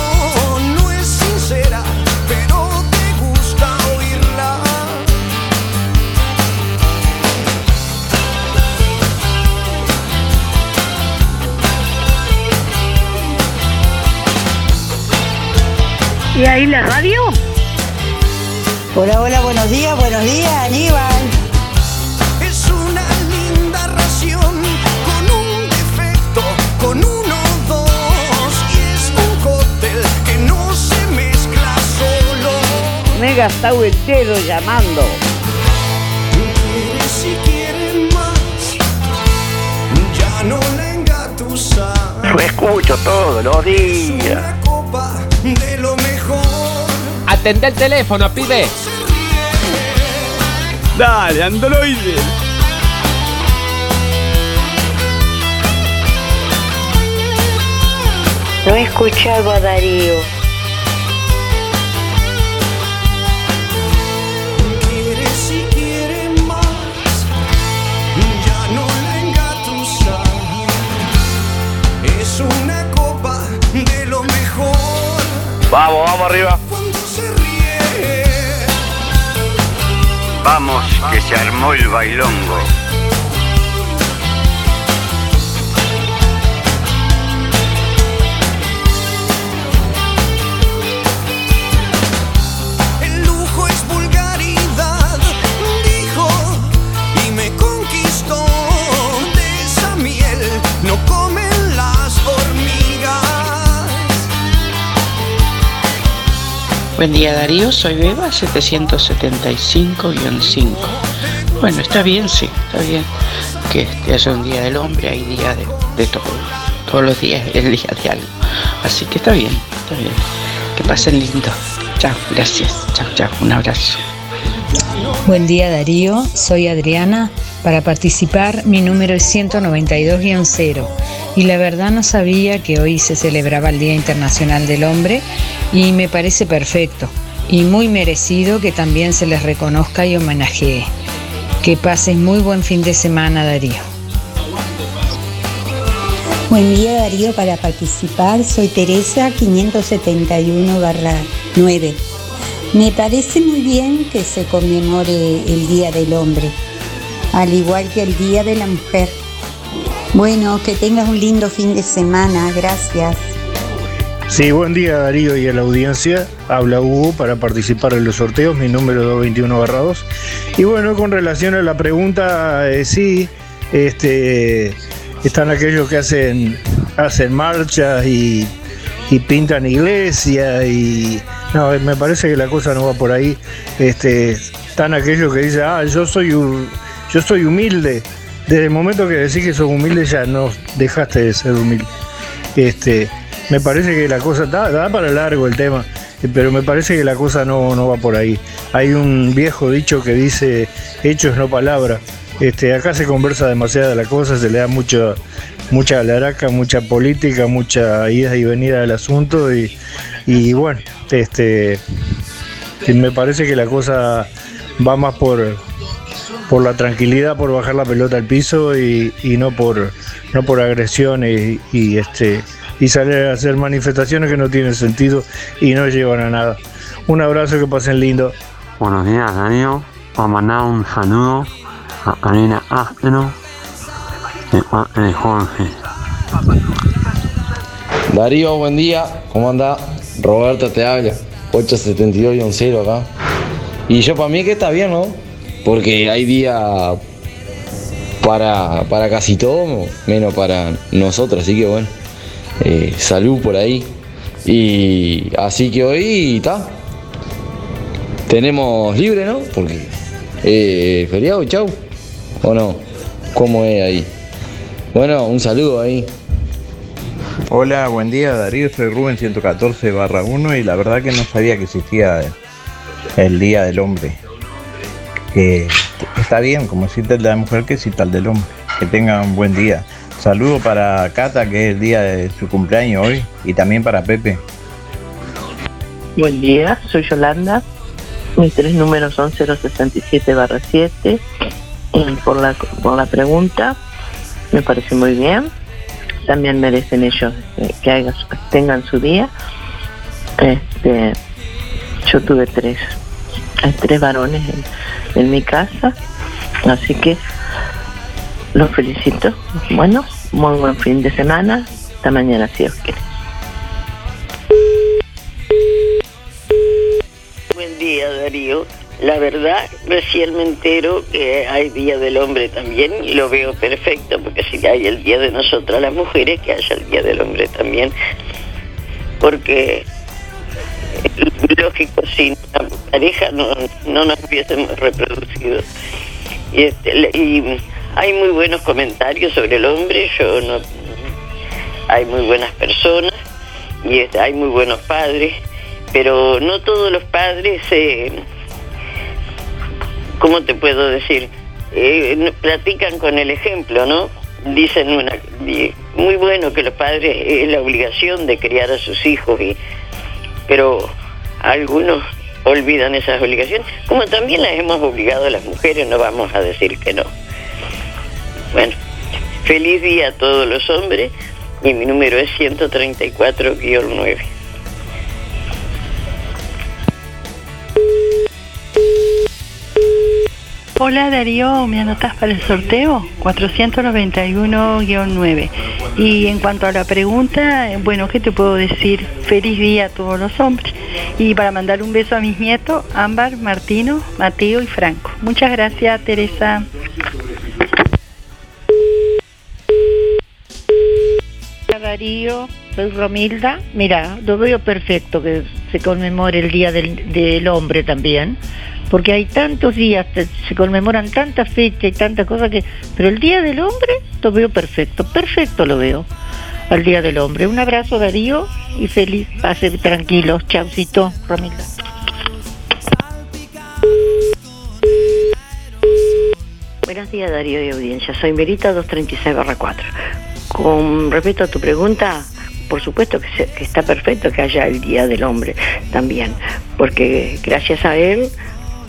no es sincera, pero te gusta oírla. ¿Y ahí la radio? Hola, hola, buenos días, buenos días, Aníbal. Gastado el dedo llamando. Si más, ya no lo escucho todos los días. Una copa de lo mejor. Atende el teléfono, pibe. Dale, androide. No he escuchado a Darío. Vamos, vamos arriba. Vamos, que se armó el bailongo. Buen día Darío, soy Beba 775-5. Bueno, está bien, sí, está bien que este haya un día del hombre, hay día de, de todo. Todos los días es el día de algo. Así que está bien, está bien. Que pasen lindo. Chao, gracias. Chao, chao. Un abrazo. Buen día Darío, soy Adriana. Para participar mi número es 192-0 y la verdad no sabía que hoy se celebraba el Día Internacional del Hombre y me parece perfecto y muy merecido que también se les reconozca y homenajee. Que pasen muy buen fin de semana Darío. Buen día Darío, para participar soy Teresa 571-9. Me parece muy bien que se conmemore el Día del Hombre, al igual que el Día de la Mujer. Bueno, que tengas un lindo fin de semana, gracias. Sí, buen día Darío y a la audiencia. Habla Hugo para participar en los sorteos, mi número 221 2. Y bueno, con relación a la pregunta, eh, sí, este, están aquellos que hacen, hacen marchas y, y pintan iglesias y no, me parece que la cosa no va por ahí. Este, están aquellos que dicen, ah, yo soy yo soy humilde. Desde el momento que decís que sos humilde ya no dejaste de ser humilde. Este, me parece que la cosa da, da para largo el tema, eh, pero me parece que la cosa no, no va por ahí. Hay un viejo dicho que dice hechos no palabras. Este, acá se conversa demasiada la cosa, se le da mucha, mucha alaraca, mucha política, mucha ida y venida del asunto y, y bueno, este, me parece que la cosa va más por, por la tranquilidad, por bajar la pelota al piso y, y no por no por agresiones y, y, este y salir a hacer manifestaciones que no tienen sentido y no llevan a nada. Un abrazo, que pasen lindo. Buenos días, Darío. Vamos a mandar un saludo a Karina Áspero de parte de Jorge. Darío, buen día. ¿Cómo anda? Roberto te habla. 872-0 acá. Y yo para mí que está bien, ¿no? Porque hay día para, para casi todo, menos para nosotros. Así que bueno, eh, salud por ahí. Y así que hoy está. tenemos libre, ¿no? Porque eh, feriado, chau. ¿O no? ¿Cómo es ahí? Bueno, un saludo ahí. Hola, buen día Darío, soy Rubén 114 barra 1 y la verdad que no sabía que existía el Día del Hombre. Que está bien, como existe el de la mujer, que exista el del hombre. Que tengan un buen día. Saludo para Cata, que es el día de su cumpleaños hoy, y también para Pepe. Buen día, soy Yolanda. Mis tres números son 067 barra 7. Y por la, por la pregunta, me parece muy bien. También merecen ellos eh, que, hagan tengan su día. Este, yo tuve tres, tres varones en mi casa, así que los felicito. Bueno, muy buen fin de semana. Hasta mañana, si Dios quiere. Buen día, Darío. La verdad, recién me entero que hay Día del Hombre también y lo veo perfecto, porque si hay el Día de nosotras las mujeres, que haya el Día del Hombre también. Porque, lógico, sin la pareja no, no nos hubiésemos reproducido. Y, este, y hay muy buenos comentarios sobre el hombre, yo no... Hay muy buenas personas y hay muy buenos padres, pero no todos los padres, eh, ¿cómo te puedo decir? Eh, platican con el ejemplo, ¿no? Dicen una, muy bueno que los padres es la obligación de criar a sus hijos, pero algunos olvidan esas obligaciones, como también las hemos obligado a las mujeres, no vamos a decir que no. Bueno, feliz día a todos los hombres y mi número es 134-9. Hola Darío, ¿me anotas para el sorteo? 491-9. Y en cuanto a la pregunta, bueno, ¿qué te puedo decir? Feliz día a todos los hombres. Y para mandar un beso a mis nietos, Ámbar, Martino, Mateo y Franco. Muchas gracias, Teresa. Darío, soy Romilda. Mira, lo veo perfecto que se conmemore el Día del, del Hombre también, porque hay tantos días, se conmemoran tantas fechas y tantas cosas que... Pero el Día del Hombre lo veo perfecto, perfecto lo veo, al Día del Hombre. Un abrazo, Darío, y feliz, pase tranquilos. Chaucito, Romilda. Buenos días Darío y audiencia, soy Merita 236-4. Con respecto a tu pregunta, por supuesto que, se- que está perfecto que haya el Día del Hombre también, porque gracias a él,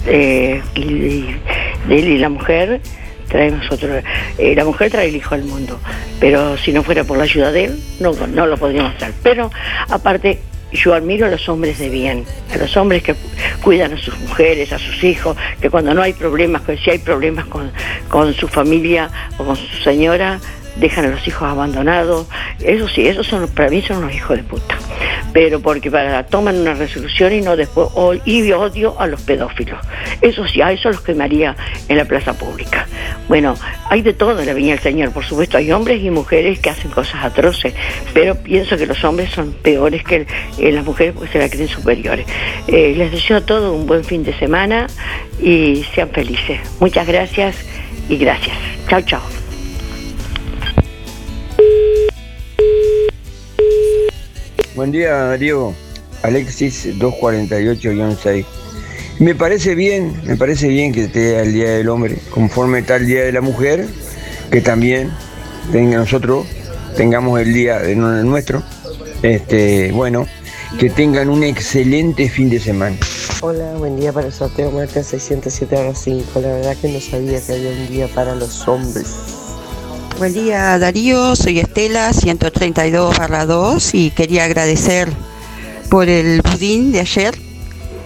eh, y, él y la mujer, traemos otro, eh, la mujer trae el hijo al mundo, pero si no fuera por la ayuda de él, no, no lo podríamos traer. Pero aparte, yo admiro a los hombres de bien, a los hombres que cuidan a sus mujeres, a sus hijos, que cuando no hay problemas, que si hay problemas con, con su familia o con su señora, dejan a los hijos abandonados. Eso sí, esos son, para mí son unos hijos de puta. Pero porque para, toman una resolución y no después, y odio a los pedófilos. Eso sí, a eso los quemaría en la plaza pública. Bueno, hay de todo en la Viña del Señor, por supuesto, hay hombres y mujeres que hacen cosas atroces, pero pienso que los hombres son peores que eh, las mujeres porque se la creen superiores. Eh, les deseo a todos un buen fin de semana y sean felices. Muchas gracias y gracias. Chao, chao. Buen día, Darío. Alexis 248-6. Me parece bien, me parece bien que esté el Día del Hombre, conforme está el Día de la Mujer, que también tenga nosotros tengamos el día de nuestro. Este, bueno, que tengan un excelente fin de semana. Hola, buen día para el sorteo marca 607 5. La verdad que no sabía que había un día para los hombres. Buen día Darío, soy Estela 132 2 y quería agradecer por el budín de ayer.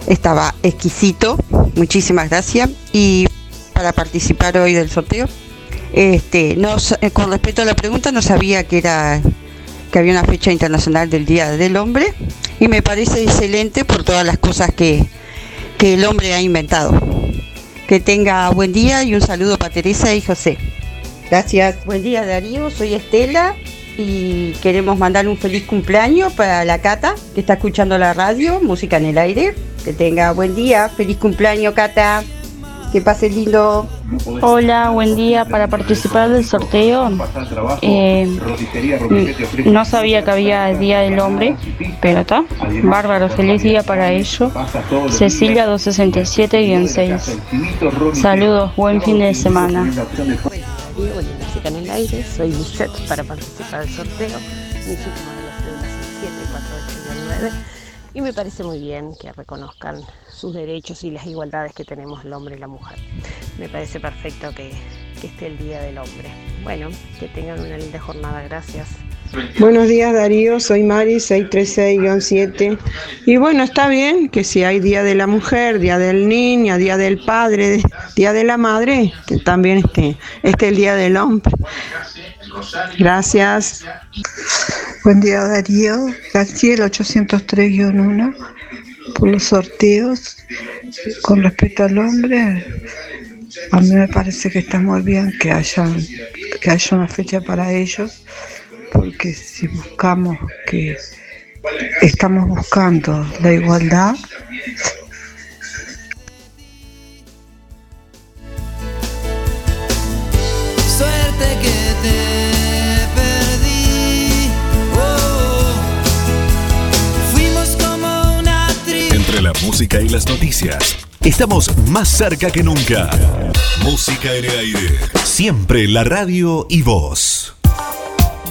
Estaba exquisito, muchísimas gracias. Y para participar hoy del sorteo, este, eh, con respecto a la pregunta, no sabía que era que había una fecha internacional del Día del Hombre y me parece excelente por todas las cosas que, que el hombre ha inventado. Que tenga buen día y un saludo para Teresa y José. Gracias. Buen día Darío, soy Estela y queremos mandarle un feliz cumpleaños para la Cata, que está escuchando la radio, música en el aire. Que tenga buen día, feliz cumpleaños Cata, que pase lindo. Hola, buen día. Para participar del sorteo, eh, no sabía que había el Día del Hombre, pero está. Bárbaro, feliz día para ello. Cecilia 267-6. Saludos, buen fin de semana. Y bueno, música en el aire, soy Michelle para participar del sorteo. Mi último de los 748 y me parece muy bien que reconozcan sus derechos y las igualdades que tenemos el hombre y la mujer. Me parece perfecto que, que esté el Día del Hombre. Bueno, que tengan una linda jornada, gracias. Buenos días Darío, soy Mari 636-7 y bueno, está bien que si hay Día de la Mujer, Día del Niño, Día del Padre, Día de la Madre, también esté, esté el Día del Hombre. Gracias. Buen día Darío, García 803-1 por los sorteos. Con respecto al hombre, a mí me parece que está muy bien que haya, que haya una fecha para ellos porque si buscamos que estamos buscando la igualdad, Suerte que te perdí. Oh, fuimos como una tribu. Entre la música y las noticias, estamos más cerca que nunca. Música en el aire. Siempre la radio y voz.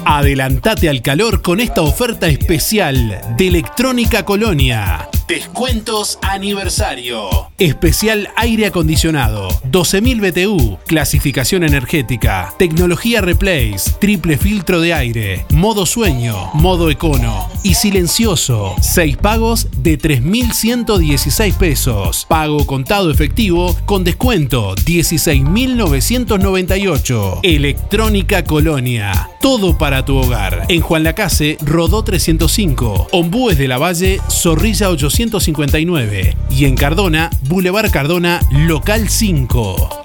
Adelantate al calor con esta oferta especial de Electrónica Colonia. Descuentos aniversario. Especial aire acondicionado. 12.000 BTU. Clasificación energética. Tecnología Replace. Triple filtro de aire. Modo sueño. Modo econo. Y silencioso. 6 pagos de 3.116 pesos. Pago contado efectivo con descuento 16.998. Electrónica Colonia. Todo para tu hogar. En Juan Lacase, Rodó 305. Ombúes de la Valle, Zorrilla 859. Y en Cardona, Boulevard Cardona, Local 5.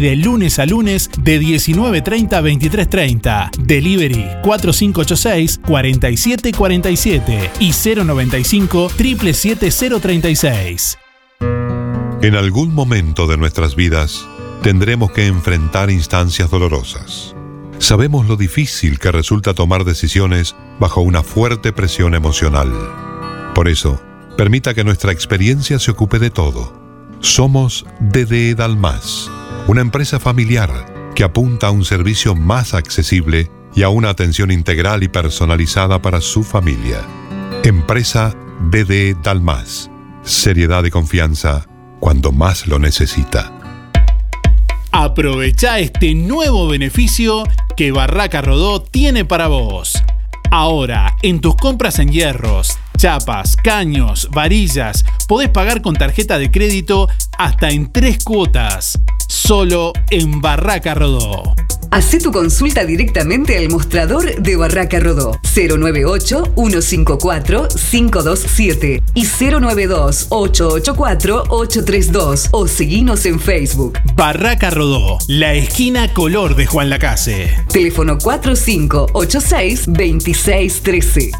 de lunes a lunes de 19.30 a 23.30. Delivery 4586-4747 y 095 777 En algún momento de nuestras vidas tendremos que enfrentar instancias dolorosas. Sabemos lo difícil que resulta tomar decisiones bajo una fuerte presión emocional. Por eso, permita que nuestra experiencia se ocupe de todo. Somos DD Dalmas, una empresa familiar que apunta a un servicio más accesible y a una atención integral y personalizada para su familia. Empresa DD Dalmas. Seriedad y confianza cuando más lo necesita. Aprovecha este nuevo beneficio que Barraca Rodó tiene para vos. Ahora, en tus compras en hierros, chapas, caños, varillas, podés pagar con tarjeta de crédito hasta en tres cuotas. Solo en Barraca Rodó. Hacé tu consulta directamente al mostrador de Barraca Rodó 098-154-527 y 092-884-832 o seguinos en Facebook. Barraca Rodó, la esquina color de Juan Lacase. Teléfono 4586-2613.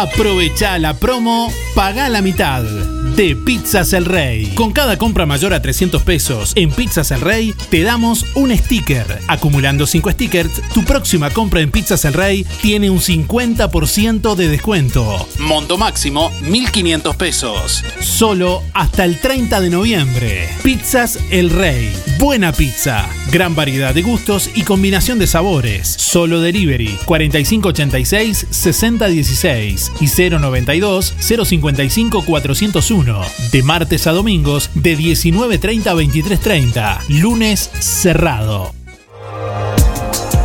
Aprovecha la promo, paga la mitad de Pizzas El Rey. Con cada compra mayor a 300 pesos en Pizzas El Rey, te damos un sticker. Acumulando 5 stickers, tu próxima compra en Pizzas El Rey tiene un 50% de descuento. Monto máximo 1.500 pesos. Solo hasta el 30 de noviembre. Pizzas El Rey. Buena pizza. Gran variedad de gustos y combinación de sabores. Solo delivery 4586 6016 y 092 055 401. 1, de martes a domingos de 19.30 a 23.30, lunes cerrado.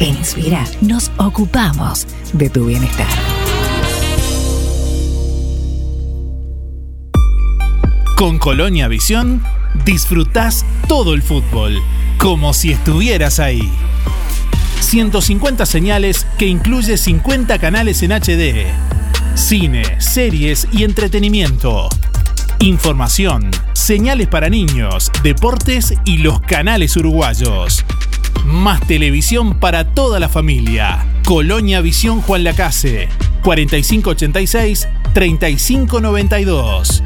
Inspira nos ocupamos de tu bienestar. Con Colonia Visión disfrutás todo el fútbol, como si estuvieras ahí. 150 señales que incluye 50 canales en HD. Cine, series y entretenimiento. Información, señales para niños, deportes y los canales uruguayos. Más televisión para toda la familia. Colonia Visión Juan Lacase. 4586-3592.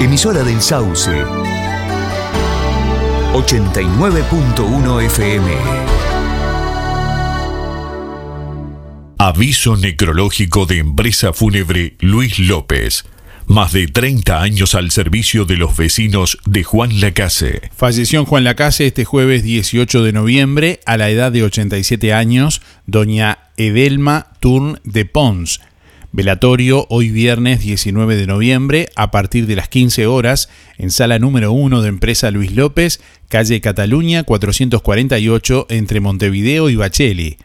Emisora del Sauce. 89.1 FM. Aviso necrológico de empresa fúnebre Luis López. Más de 30 años al servicio de los vecinos de Juan Lacase. Falleció en Juan Lacase este jueves 18 de noviembre a la edad de 87 años, doña Edelma Turn de Pons. Velatorio hoy viernes 19 de noviembre a partir de las 15 horas en sala número 1 de empresa Luis López, calle Cataluña 448 entre Montevideo y Bacheli.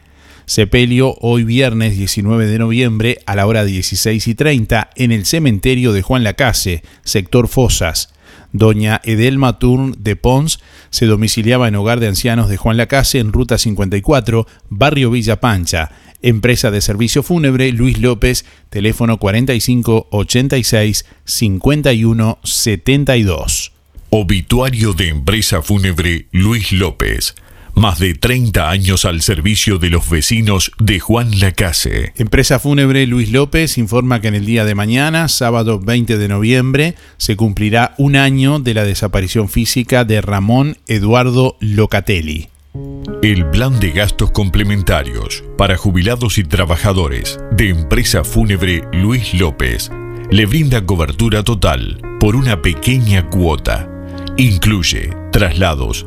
Sepelio hoy viernes 19 de noviembre a la hora 16 y 30 en el cementerio de Juan Lacase, sector Fosas. Doña Edelma Turn de Pons se domiciliaba en hogar de ancianos de Juan Lacase en Ruta 54, Barrio Villa Pancha. Empresa de servicio fúnebre Luis López, teléfono 45 86 51 72. Obituario de empresa fúnebre Luis López. Más de 30 años al servicio de los vecinos de Juan Lacase. Empresa Fúnebre Luis López informa que en el día de mañana, sábado 20 de noviembre, se cumplirá un año de la desaparición física de Ramón Eduardo Locatelli. El plan de gastos complementarios para jubilados y trabajadores de empresa fúnebre Luis López le brinda cobertura total por una pequeña cuota. Incluye traslados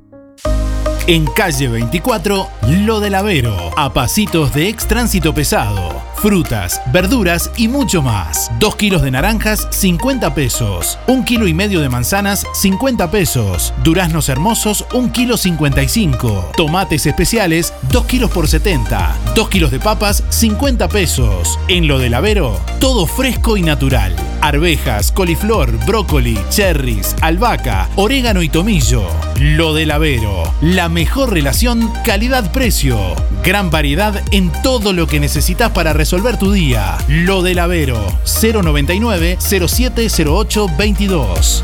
En calle 24, Lo del Avero, a pasitos de ex tránsito pesado. Frutas, verduras y mucho más. 2 kilos de naranjas, 50 pesos. 1 kilo y medio de manzanas, 50 pesos. Duraznos hermosos, 1 kilo 55. Tomates especiales, 2 kilos por 70. 2 kilos de papas, 50 pesos. En Lo del Avero, todo fresco y natural. Arvejas, coliflor, brócoli, cherries, albahaca, orégano y tomillo. Lo del Avero, la mejor relación calidad-precio. Gran variedad en todo lo que necesitas para resolver tu día. Lo del Avero, 099 0708 22.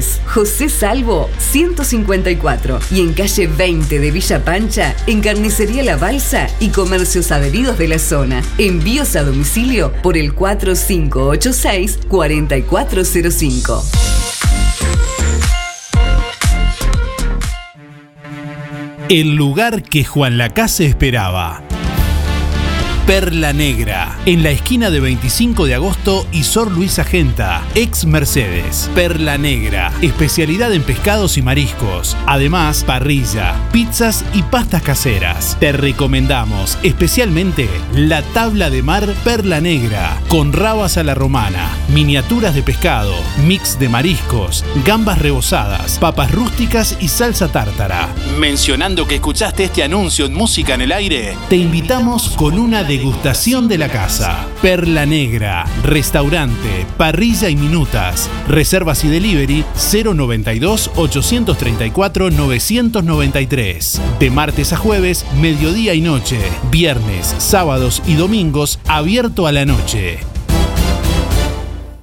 José Salvo 154 y en calle 20 de Villa Pancha, en Carnicería La Balsa y comercios adheridos de la zona. Envíos a domicilio por el 4586 4405. El lugar que Juan Lacase esperaba. Perla Negra, en la esquina de 25 de agosto y Sor Luisa Genta, ex Mercedes. Perla Negra, especialidad en pescados y mariscos. Además, parrilla, pizzas y pastas caseras. Te recomendamos especialmente la tabla de mar Perla Negra, con rabas a la romana, miniaturas de pescado, mix de mariscos, gambas rebozadas, papas rústicas y salsa tártara. Mencionando que escuchaste este anuncio en Música en el Aire, te invitamos con una degustación de la casa. Perla Negra, restaurante, parrilla y minutas. Reservas y delivery 092 834 993. De martes a jueves, mediodía y noche. Viernes, sábados y domingos, abierto a la noche.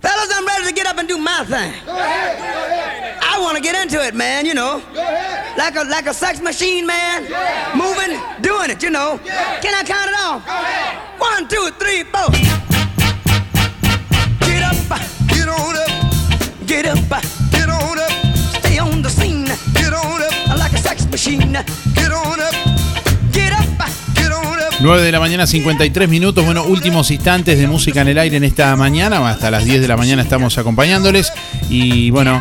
Fellas, I'm ready to get up and do my thing. I want to get into it, man, you know. Like a like a sex machine, man. Moving, doing it, you know. Can I count it off? One, two, three, four. Get up, get on up. Get up, get on up. Stay on the scene. Get on up. Like a sex machine. Get on up, get up. 9 de la mañana, 53 minutos. Bueno, últimos instantes de música en el aire en esta mañana. Hasta las 10 de la mañana estamos acompañándoles. Y bueno,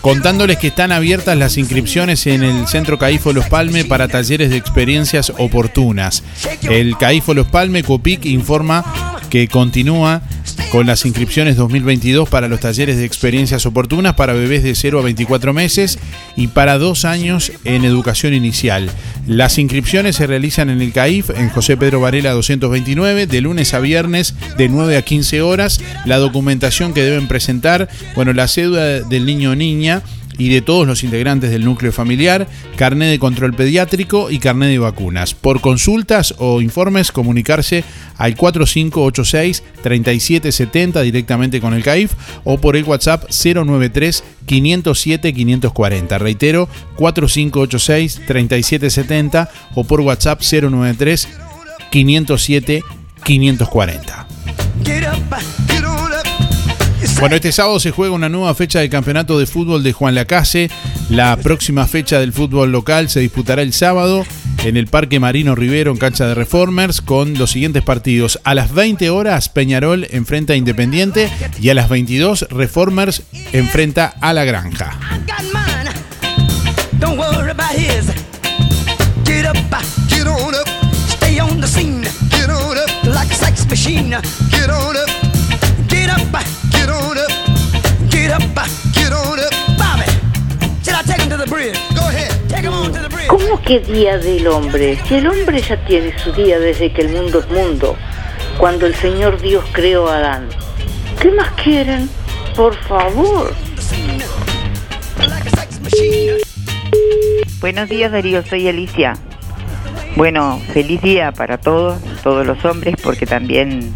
contándoles que están abiertas las inscripciones en el Centro Caifo Los Palme para talleres de experiencias oportunas. El Caifo Los Palme, Copic, informa que continúa con las inscripciones 2022 para los talleres de experiencias oportunas para bebés de 0 a 24 meses y para dos años en educación inicial. Las inscripciones se realizan en el CAIF en José Pedro Varela 229 de lunes a viernes de 9 a 15 horas. La documentación que deben presentar, bueno, la cédula del niño o niña y de todos los integrantes del núcleo familiar, carné de control pediátrico y carné de vacunas. Por consultas o informes, comunicarse al 4586-3770 directamente con el CAIF o por el WhatsApp 093-507-540. Reitero, 4586-3770 o por WhatsApp 093-507-540. Get up, get on up. Bueno, este sábado se juega una nueva fecha del campeonato de fútbol de Juan Lacase. La próxima fecha del fútbol local se disputará el sábado en el Parque Marino Rivero en cancha de Reformers con los siguientes partidos. A las 20 horas Peñarol enfrenta a Independiente y a las 22 Reformers enfrenta a La Granja. ¿Cómo que Día del Hombre? Si el hombre ya tiene su día desde que el mundo es mundo, cuando el Señor Dios creó a Adán. ¿Qué más quieren? Por favor. Buenos días Darío, soy Alicia. Bueno, feliz día para todos, todos los hombres, porque también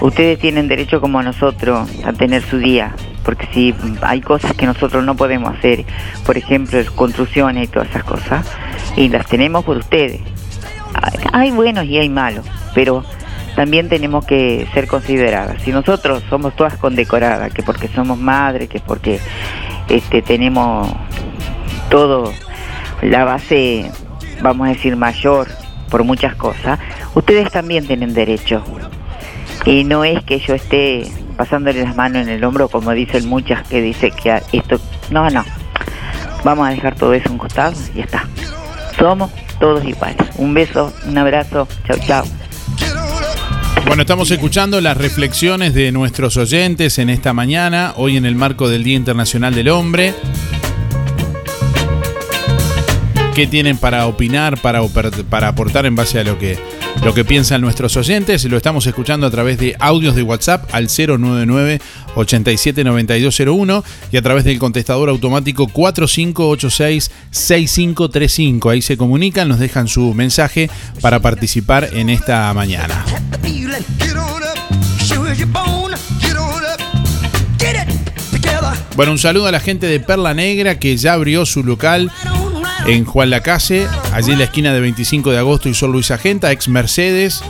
ustedes tienen derecho como nosotros a tener su día. Porque si hay cosas que nosotros no podemos hacer, por ejemplo, construcciones y todas esas cosas, y las tenemos por ustedes. Hay buenos y hay malos, pero también tenemos que ser consideradas. Si nosotros somos todas condecoradas, que porque somos madres, que porque este, tenemos todo la base, vamos a decir, mayor por muchas cosas, ustedes también tienen derecho. Y no es que yo esté pasándole las manos en el hombro como dicen muchas que dice que esto, no, no. Vamos a dejar todo eso un costado y ya está. Somos todos iguales. Un beso, un abrazo, chao, chao. Bueno, estamos escuchando las reflexiones de nuestros oyentes en esta mañana, hoy en el marco del Día Internacional del Hombre. ¿Qué tienen para opinar, para, para aportar en base a lo que, lo que piensan nuestros oyentes? Lo estamos escuchando a través de audios de WhatsApp al 099 879201 y a través del contestador automático 4586 6535. Ahí se comunican, nos dejan su mensaje para participar en esta mañana. Bueno, un saludo a la gente de Perla Negra que ya abrió su local en Juan Lacase, allí en la esquina de 25 de agosto y Sol Luis Agenta, ex Mercedes,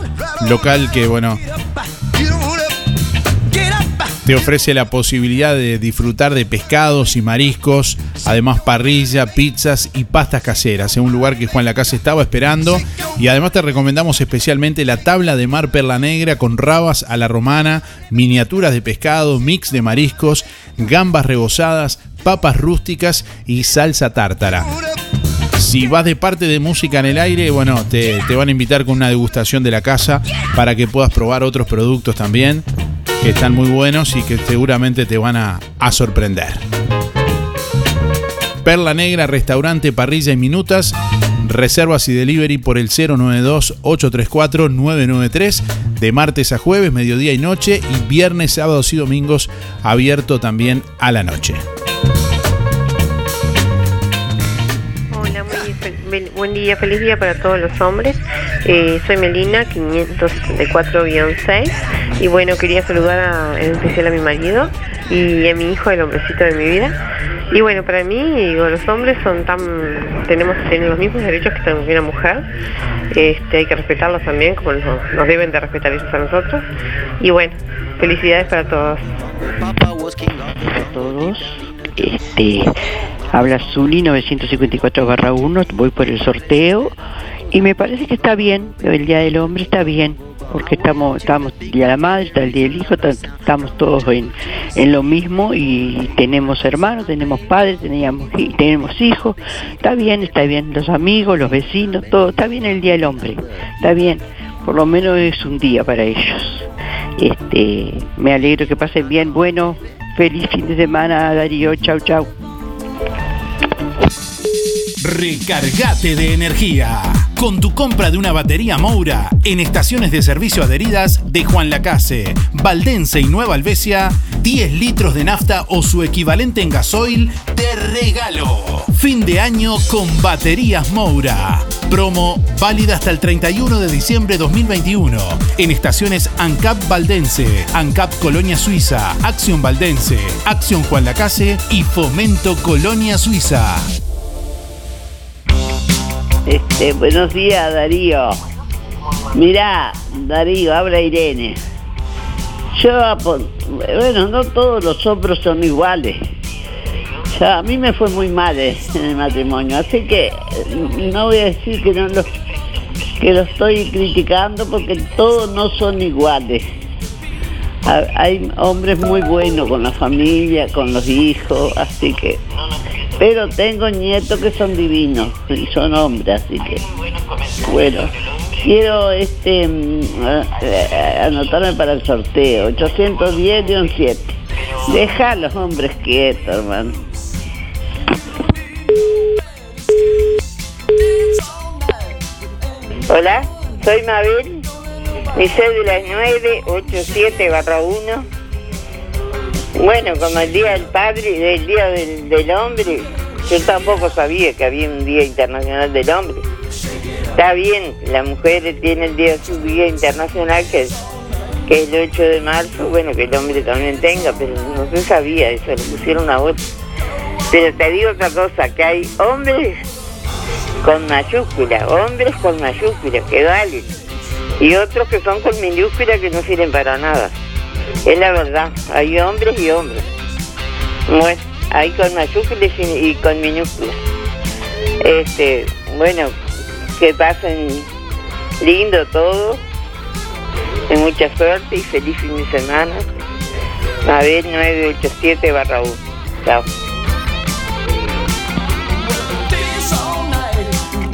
local que, bueno, te ofrece la posibilidad de disfrutar de pescados y mariscos, además parrilla, pizzas y pastas caseras. En un lugar que Juan la Casa estaba esperando. Y además te recomendamos especialmente la tabla de mar perla negra con rabas a la romana, miniaturas de pescado, mix de mariscos, gambas rebozadas, papas rústicas y salsa tártara. Si vas de parte de música en el aire, bueno, te, te van a invitar con una degustación de la casa para que puedas probar otros productos también que están muy buenos y que seguramente te van a, a sorprender. Perla Negra, restaurante, parrilla y minutas. Reservas y delivery por el 092-834-993 de martes a jueves, mediodía y noche y viernes, sábados y domingos abierto también a la noche. Buen día, feliz día para todos los hombres. Eh, soy Melina, 574-6. Y bueno, quería saludar a- en especial a mi marido y a mi hijo, el hombrecito de mi vida. Y bueno, para mí, digo, los hombres son tan, tenemos tienen los mismos derechos que una mujer. Este, hay que respetarlos también, como nos, deben de respetar ellos a nosotros. Y bueno, felicidades para todos. todos. Este, habla Zuli 954 1, voy por el sorteo y me parece que está bien, el Día del Hombre está bien, porque estamos, estamos el Día de la Madre, está el Día del Hijo, ta- estamos todos en, en lo mismo y tenemos hermanos, tenemos padres, teníamos, tenemos hijos, está bien, está bien, los amigos, los vecinos, todo, está bien el Día del Hombre, está bien, por lo menos es un día para ellos. Este, me alegro que pasen bien, bueno, feliz fin de semana Darío, chau chau. Recargate de energía. Con tu compra de una batería Moura en estaciones de servicio adheridas de Juan Lacase, Valdense y Nueva Albesia, 10 litros de nafta o su equivalente en gasoil de regalo. Fin de año con baterías Moura. Promo válida hasta el 31 de diciembre 2021 en estaciones ANCAP Valdense, ANCAP Colonia Suiza, Acción Valdense, Acción Juan Lacase y Fomento Colonia Suiza. Este, buenos días, Darío. Mirá, Darío, habla Irene. Yo, bueno, no todos los hombres son iguales. Ya, a mí me fue muy mal eh, en el matrimonio, así que eh, no voy a decir que no lo, que lo estoy criticando porque todos no son iguales. Ha- Hay hombres muy buenos con la familia, con los hijos, así que pero tengo nietos que son divinos y son hombres, así que bueno. Quiero este mm, anotarme para el sorteo, 810-7. Deja a los hombres quietos, hermano. Hola, soy Mabel. Mi cédula es 987 barra 1. Bueno, como el Día del Padre, del Día del, del Hombre, yo tampoco sabía que había un Día Internacional del Hombre. Está bien, la mujer tiene el día, su Día Internacional, que es, que es el 8 de marzo, bueno, que el hombre también tenga, pero no se sabía eso, le pusieron a otro. Pero te digo otra cosa, que hay hombres con mayúscula, hombres con mayúscula, que valen, y otros que son con minúscula que no sirven para nada. Es la verdad, hay hombres y hombres. Bueno, hay con mayúsculas y, con minúsculas. Este, bueno, que pasen lindo todo, mucha suerte y feliz fin de semana. Mabel 987 barra 1. Chao.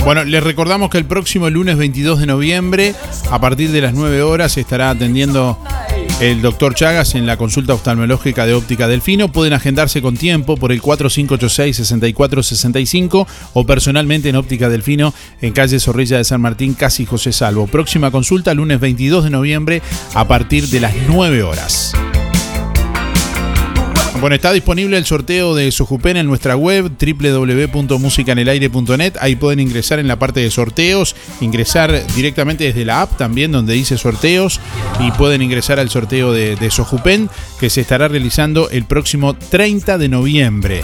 Bueno, les recordamos que el próximo lunes 22 de noviembre, a partir de las 9 horas, estará atendiendo el doctor Chagas en la consulta oftalmológica de óptica Delfino. Pueden agendarse con tiempo por el 4586-6465 o personalmente en óptica Delfino en calle Zorrilla de San Martín, casi José Salvo. Próxima consulta lunes 22 de noviembre a partir de las 9 horas. Bueno, está disponible el sorteo de Sojupen en nuestra web www.musicanelaire.net. Ahí pueden ingresar en la parte de sorteos, ingresar directamente desde la app también donde dice sorteos y pueden ingresar al sorteo de, de Sojupen que se estará realizando el próximo 30 de noviembre.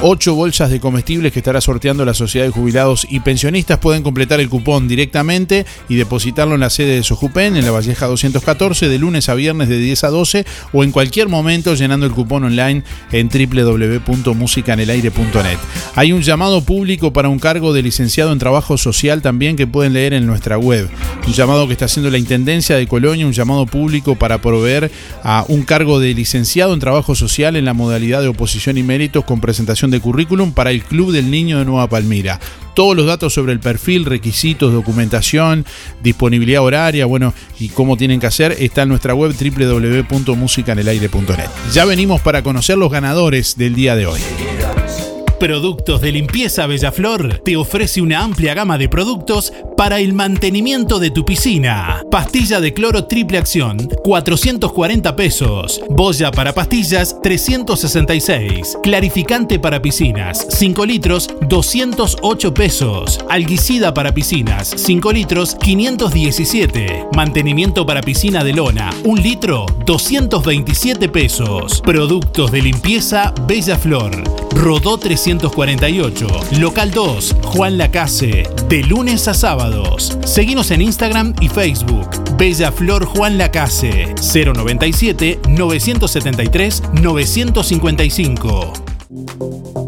8 bolsas de comestibles que estará sorteando la Sociedad de Jubilados y Pensionistas. Pueden completar el cupón directamente y depositarlo en la sede de Sojupen, en la Valleja 214, de lunes a viernes de 10 a 12 o en cualquier momento llenando el cupón online en www.musicanelaire.net. Hay un llamado público para un cargo de licenciado en trabajo social también que pueden leer en nuestra web. Un llamado que está haciendo la Intendencia de Colonia, un llamado público para proveer a un cargo de licenciado en trabajo social en la modalidad de oposición y méritos con presentación de currículum para el Club del Niño de Nueva Palmira. Todos los datos sobre el perfil, requisitos, documentación, disponibilidad horaria, bueno, y cómo tienen que hacer, está en nuestra web www.musicanelaire.net. Ya venimos para conocer los ganadores del día de hoy. Productos de Limpieza Bellaflor te ofrece una amplia gama de productos para el mantenimiento de tu piscina. Pastilla de cloro triple acción, 440 pesos. Boya para pastillas, 366. Clarificante para piscinas, 5 litros, 208 pesos. Alguicida para piscinas, 5 litros, 517. Mantenimiento para piscina de lona, 1 litro, 227 pesos. Productos de limpieza Bellaflor. Rodó 348. Local 2, Juan Lacase. De lunes a sábados. Seguimos en Instagram y Facebook. Bella Flor Juan Lacase. 097 973 955.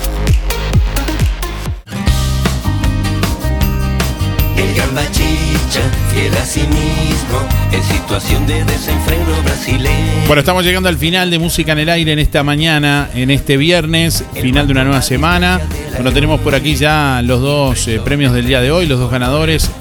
Fiel a sí mismo, en situación de desenfreno brasileño. Bueno, estamos llegando al final de Música en el Aire en esta mañana, en este viernes, final de una nueva semana. Bueno, tenemos por aquí ya los dos eh, premios del día de hoy, los dos ganadores.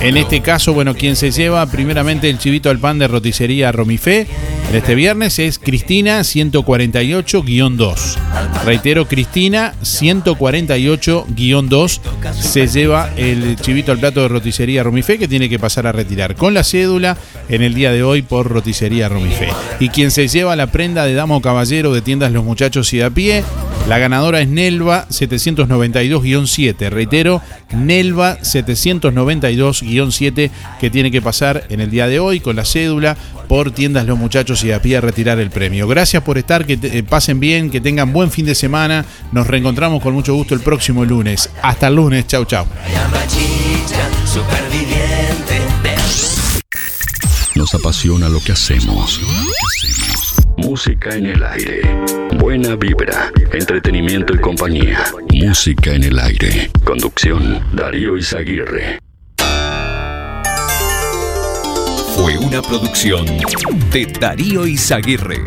En este caso, bueno, quien se lleva primeramente el chivito al pan de roticería Romifé en este viernes es Cristina 148-2. Reitero, Cristina 148-2 se lleva el chivito al plato de roticería Romifé que tiene que pasar a retirar con la cédula en el día de hoy por roticería Romifé. Y quien se lleva la prenda de damo caballero de tiendas Los Muchachos y de a pie, la ganadora es Nelva 792-7. Reitero, Nelva 792-7 que tiene que pasar en el día de hoy con la cédula por tiendas Los Muchachos y a pie a retirar el premio. Gracias por estar, que te- eh, pasen bien, que tengan buen fin de semana. Nos reencontramos con mucho gusto el próximo lunes. Hasta el lunes, chau chau. Nos apasiona lo que hacemos. Música en el aire. Buena vibra, entretenimiento y compañía. Música en el aire. Conducción, Darío Izaguirre. Fue una producción de Darío Izaguirre.